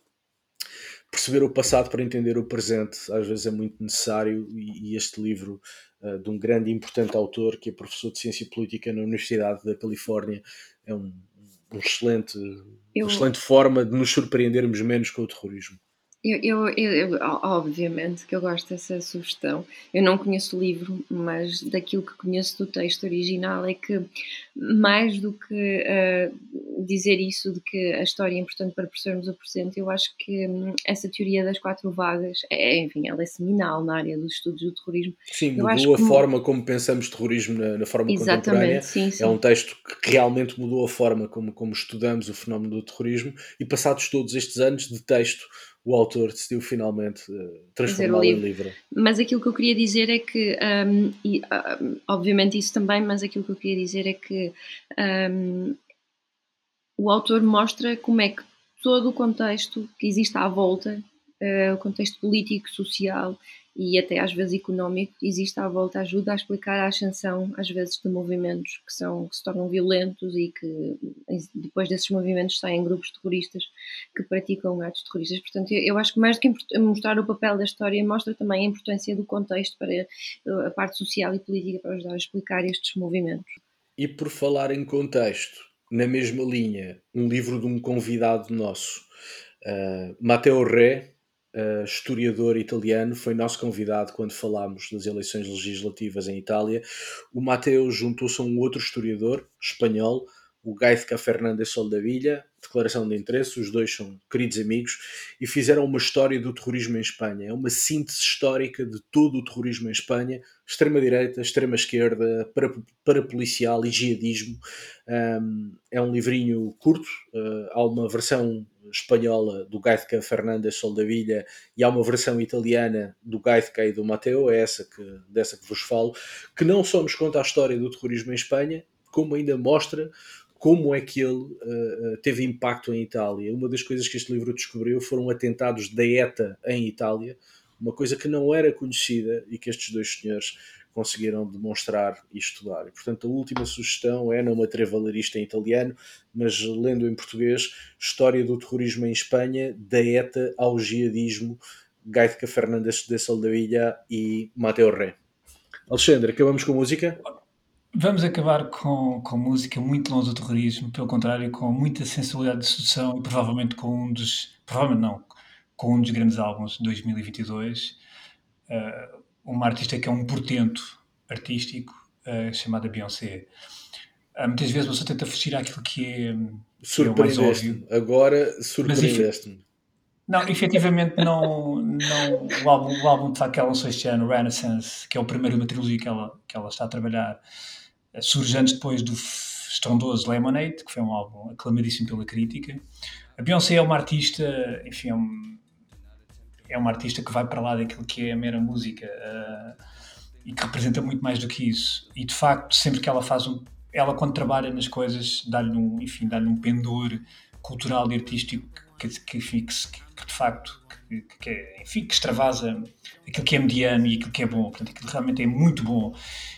Speaker 2: perceber o passado para entender o presente às vezes é muito necessário e, e este livro uh, de um grande e importante autor que é professor de ciência política na Universidade da Califórnia é um, um excelente, Eu... uma excelente forma de nos surpreendermos menos com o terrorismo.
Speaker 3: Eu, eu, eu, obviamente que eu gosto dessa sugestão. Eu não conheço o livro, mas daquilo que conheço do texto original é que, mais do que uh, dizer isso de que a história é importante para percebermos o presente, eu acho que um, essa teoria das quatro vagas, é, enfim, ela é seminal na área dos estudos do terrorismo.
Speaker 2: Sim, mudou a forma como pensamos terrorismo na, na forma Exatamente, contemporânea. Sim, sim. É um texto que realmente mudou a forma como, como estudamos o fenómeno do terrorismo e passados todos estes anos de texto o autor decidiu finalmente uh, transformá-lo em livro.
Speaker 3: Mas aquilo que eu queria dizer é que, um, e, uh, obviamente isso também, mas aquilo que eu queria dizer é que um, o autor mostra como é que todo o contexto que existe à volta uh, o contexto político, social e até às vezes económico existe à volta ajuda a explicar a ascensão às vezes de movimentos que são que se tornam violentos e que depois desses movimentos saem grupos terroristas que praticam atos terroristas. Portanto, eu acho que mais do que mostrar o papel da história mostra também a importância do contexto para a parte social e política para ajudar a explicar estes movimentos.
Speaker 2: E por falar em contexto, na mesma linha, um livro de um convidado nosso, uh, Matteo Re, uh, historiador italiano, foi nosso convidado quando falámos das eleições legislativas em Itália. O Matteo juntou-se a um outro historiador espanhol, o Gaizka Fernandes Soldavilla, declaração de interesse, os dois são queridos amigos, e fizeram uma história do terrorismo em Espanha. É uma síntese histórica de todo o terrorismo em Espanha, extrema-direita, extrema-esquerda, para, policial e jihadismo. É um livrinho curto, uh, há uma versão espanhola do Gaizka Fernandes Soldavilla e há uma versão italiana do Gaizka e do Mateo, é essa que, dessa que vos falo, que não só nos conta a história do terrorismo em Espanha, como ainda mostra como é que ele uh, teve impacto em Itália. Uma das coisas que este livro descobriu foram atentados da ETA em Itália, uma coisa que não era conhecida e que estes dois senhores conseguiram demonstrar e estudar. E, portanto, a última sugestão é, não me atrevo a ler isto em italiano, mas lendo em português, História do Terrorismo em Espanha, da ETA ao jihadismo, Gaizka Fernandes de Soldavilla e Mateo Ré. Alexandre, acabamos com música?
Speaker 4: Vamos acabar com, com música muito longe do terrorismo, pelo contrário, com muita sensibilidade de sedução e provavelmente com um dos, provavelmente não, com um dos grandes álbuns de 2022, uh, uma artista que é um portento artístico, uh, chamada Beyoncé. Uh, muitas vezes você tenta fugir àquilo que é,
Speaker 2: surpreendeste é agora surpreendeste-me.
Speaker 4: Não, efetivamente não, não o, álbum, o álbum de facto que ela lançou este ano, Renaissance, que é o primeiro de uma trilogia que ela, que ela está a trabalhar, surge antes depois do estrondoso Lemonade, que foi um álbum aclamadíssimo pela crítica. A Beyoncé é uma artista, enfim, é, um, é uma artista que vai para lá daquilo que é a mera música uh, e que representa muito mais do que isso. E de facto, sempre que ela faz um. Ela, quando trabalha nas coisas, dá-lhe um, enfim, dá-lhe um pendor cultural e artístico que, que, que, que de facto que, que, é, enfim, que extravasa aquilo que é mediano e aquilo que é bom. Portanto, aquilo realmente é muito bom.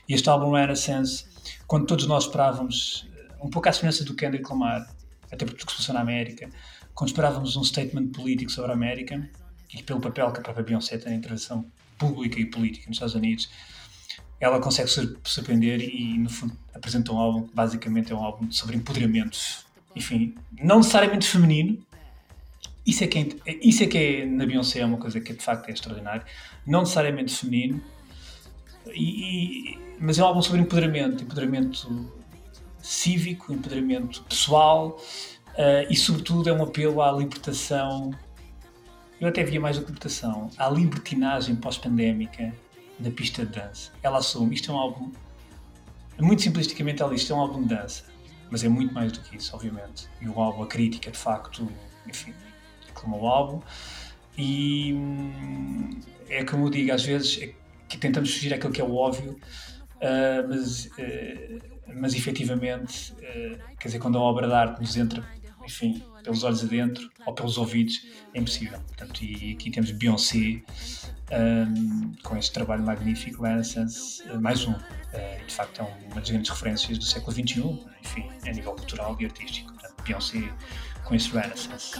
Speaker 4: E este álbum Renaissance quando todos nós esperávamos, um pouco à semelhança do Kendrick Lamar, até porque se passou na América, quando esperávamos um statement político sobre a América, e pelo papel que a própria Beyoncé tem na intervenção pública e política nos Estados Unidos, ela consegue surpreender e, no fundo, apresenta um álbum que basicamente é um álbum sobre empoderamento, enfim, não necessariamente feminino, isso é que é, isso é, que é na Beyoncé é uma coisa que de facto é extraordinária, não necessariamente feminino, e, mas é um álbum sobre empoderamento, empoderamento cívico, empoderamento pessoal uh, e, sobretudo, é um apelo à libertação. Eu até via mais a libertação, à libertinagem pós-pandémica da pista de dança. Ela assume, isto é um álbum, muito simplisticamente, ela diz, isto é um álbum de dança, mas é muito mais do que isso, obviamente. E o álbum, a crítica, de facto, enfim, como o álbum. E hum, é como eu digo, às vezes é que tentamos fugir àquilo que é o óbvio, uh, mas, uh, mas efetivamente, uh, quer dizer, quando a obra de arte nos entra, enfim, pelos olhos adentro ou pelos ouvidos, é impossível. Portanto, e aqui temos Beyoncé um, com este trabalho magnífico, Renaissance, mais um. De facto, é uma das grandes referências do século XXI, enfim, a nível cultural e artístico. Portanto, Beyoncé com esse Renaissance.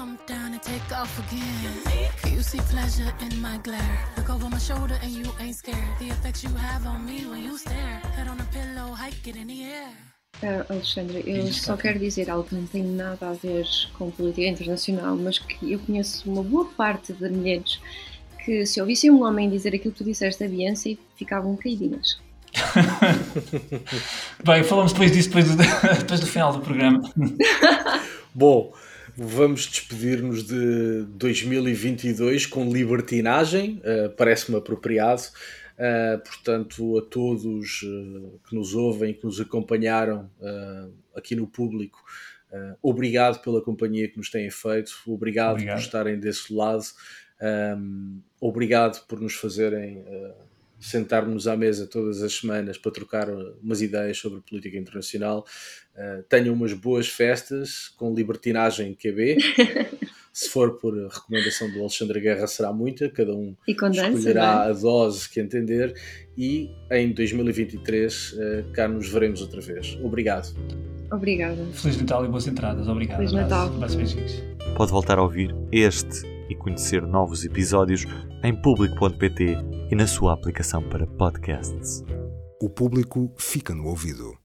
Speaker 4: You see pleasure in my glare. Look over my shoulder and you ain't scared. The effects you have on me when you stare. Head on a pillow, hike it in the air. Uh, Alexandre, eu só quero dizer algo que não tem nada a ver com política internacional, mas que eu conheço uma boa parte de mulheres que se ouvissem um homem dizer aquilo que tu disseste a Beyoncé ficavam caidinhas. Bem, falamos depois disso depois do, depois do final do programa.
Speaker 2: Bom, Vamos despedir-nos de 2022 com libertinagem, uh, parece-me apropriado. Uh, portanto, a todos uh, que nos ouvem, que nos acompanharam aqui no público, obrigado pela companhia que nos têm feito, obrigado, obrigado. por estarem desse lado, um, obrigado por nos fazerem sentar-nos à mesa todas as semanas para trocar umas ideias sobre política internacional. Uh, tenham umas boas festas com libertinagem QB. Se for por recomendação do Alexandre Guerra, será muita, cada um
Speaker 3: dança,
Speaker 2: escolherá é? a dose que entender. E em 2023 eh, cá nos veremos outra vez. Obrigado.
Speaker 3: Obrigada.
Speaker 4: Feliz Natal e boas entradas. Obrigado.
Speaker 3: Feliz Natal.
Speaker 4: beijinhos.
Speaker 1: Pode voltar a ouvir este e conhecer novos episódios em público.pt e na sua aplicação para podcasts.
Speaker 8: O público fica no ouvido.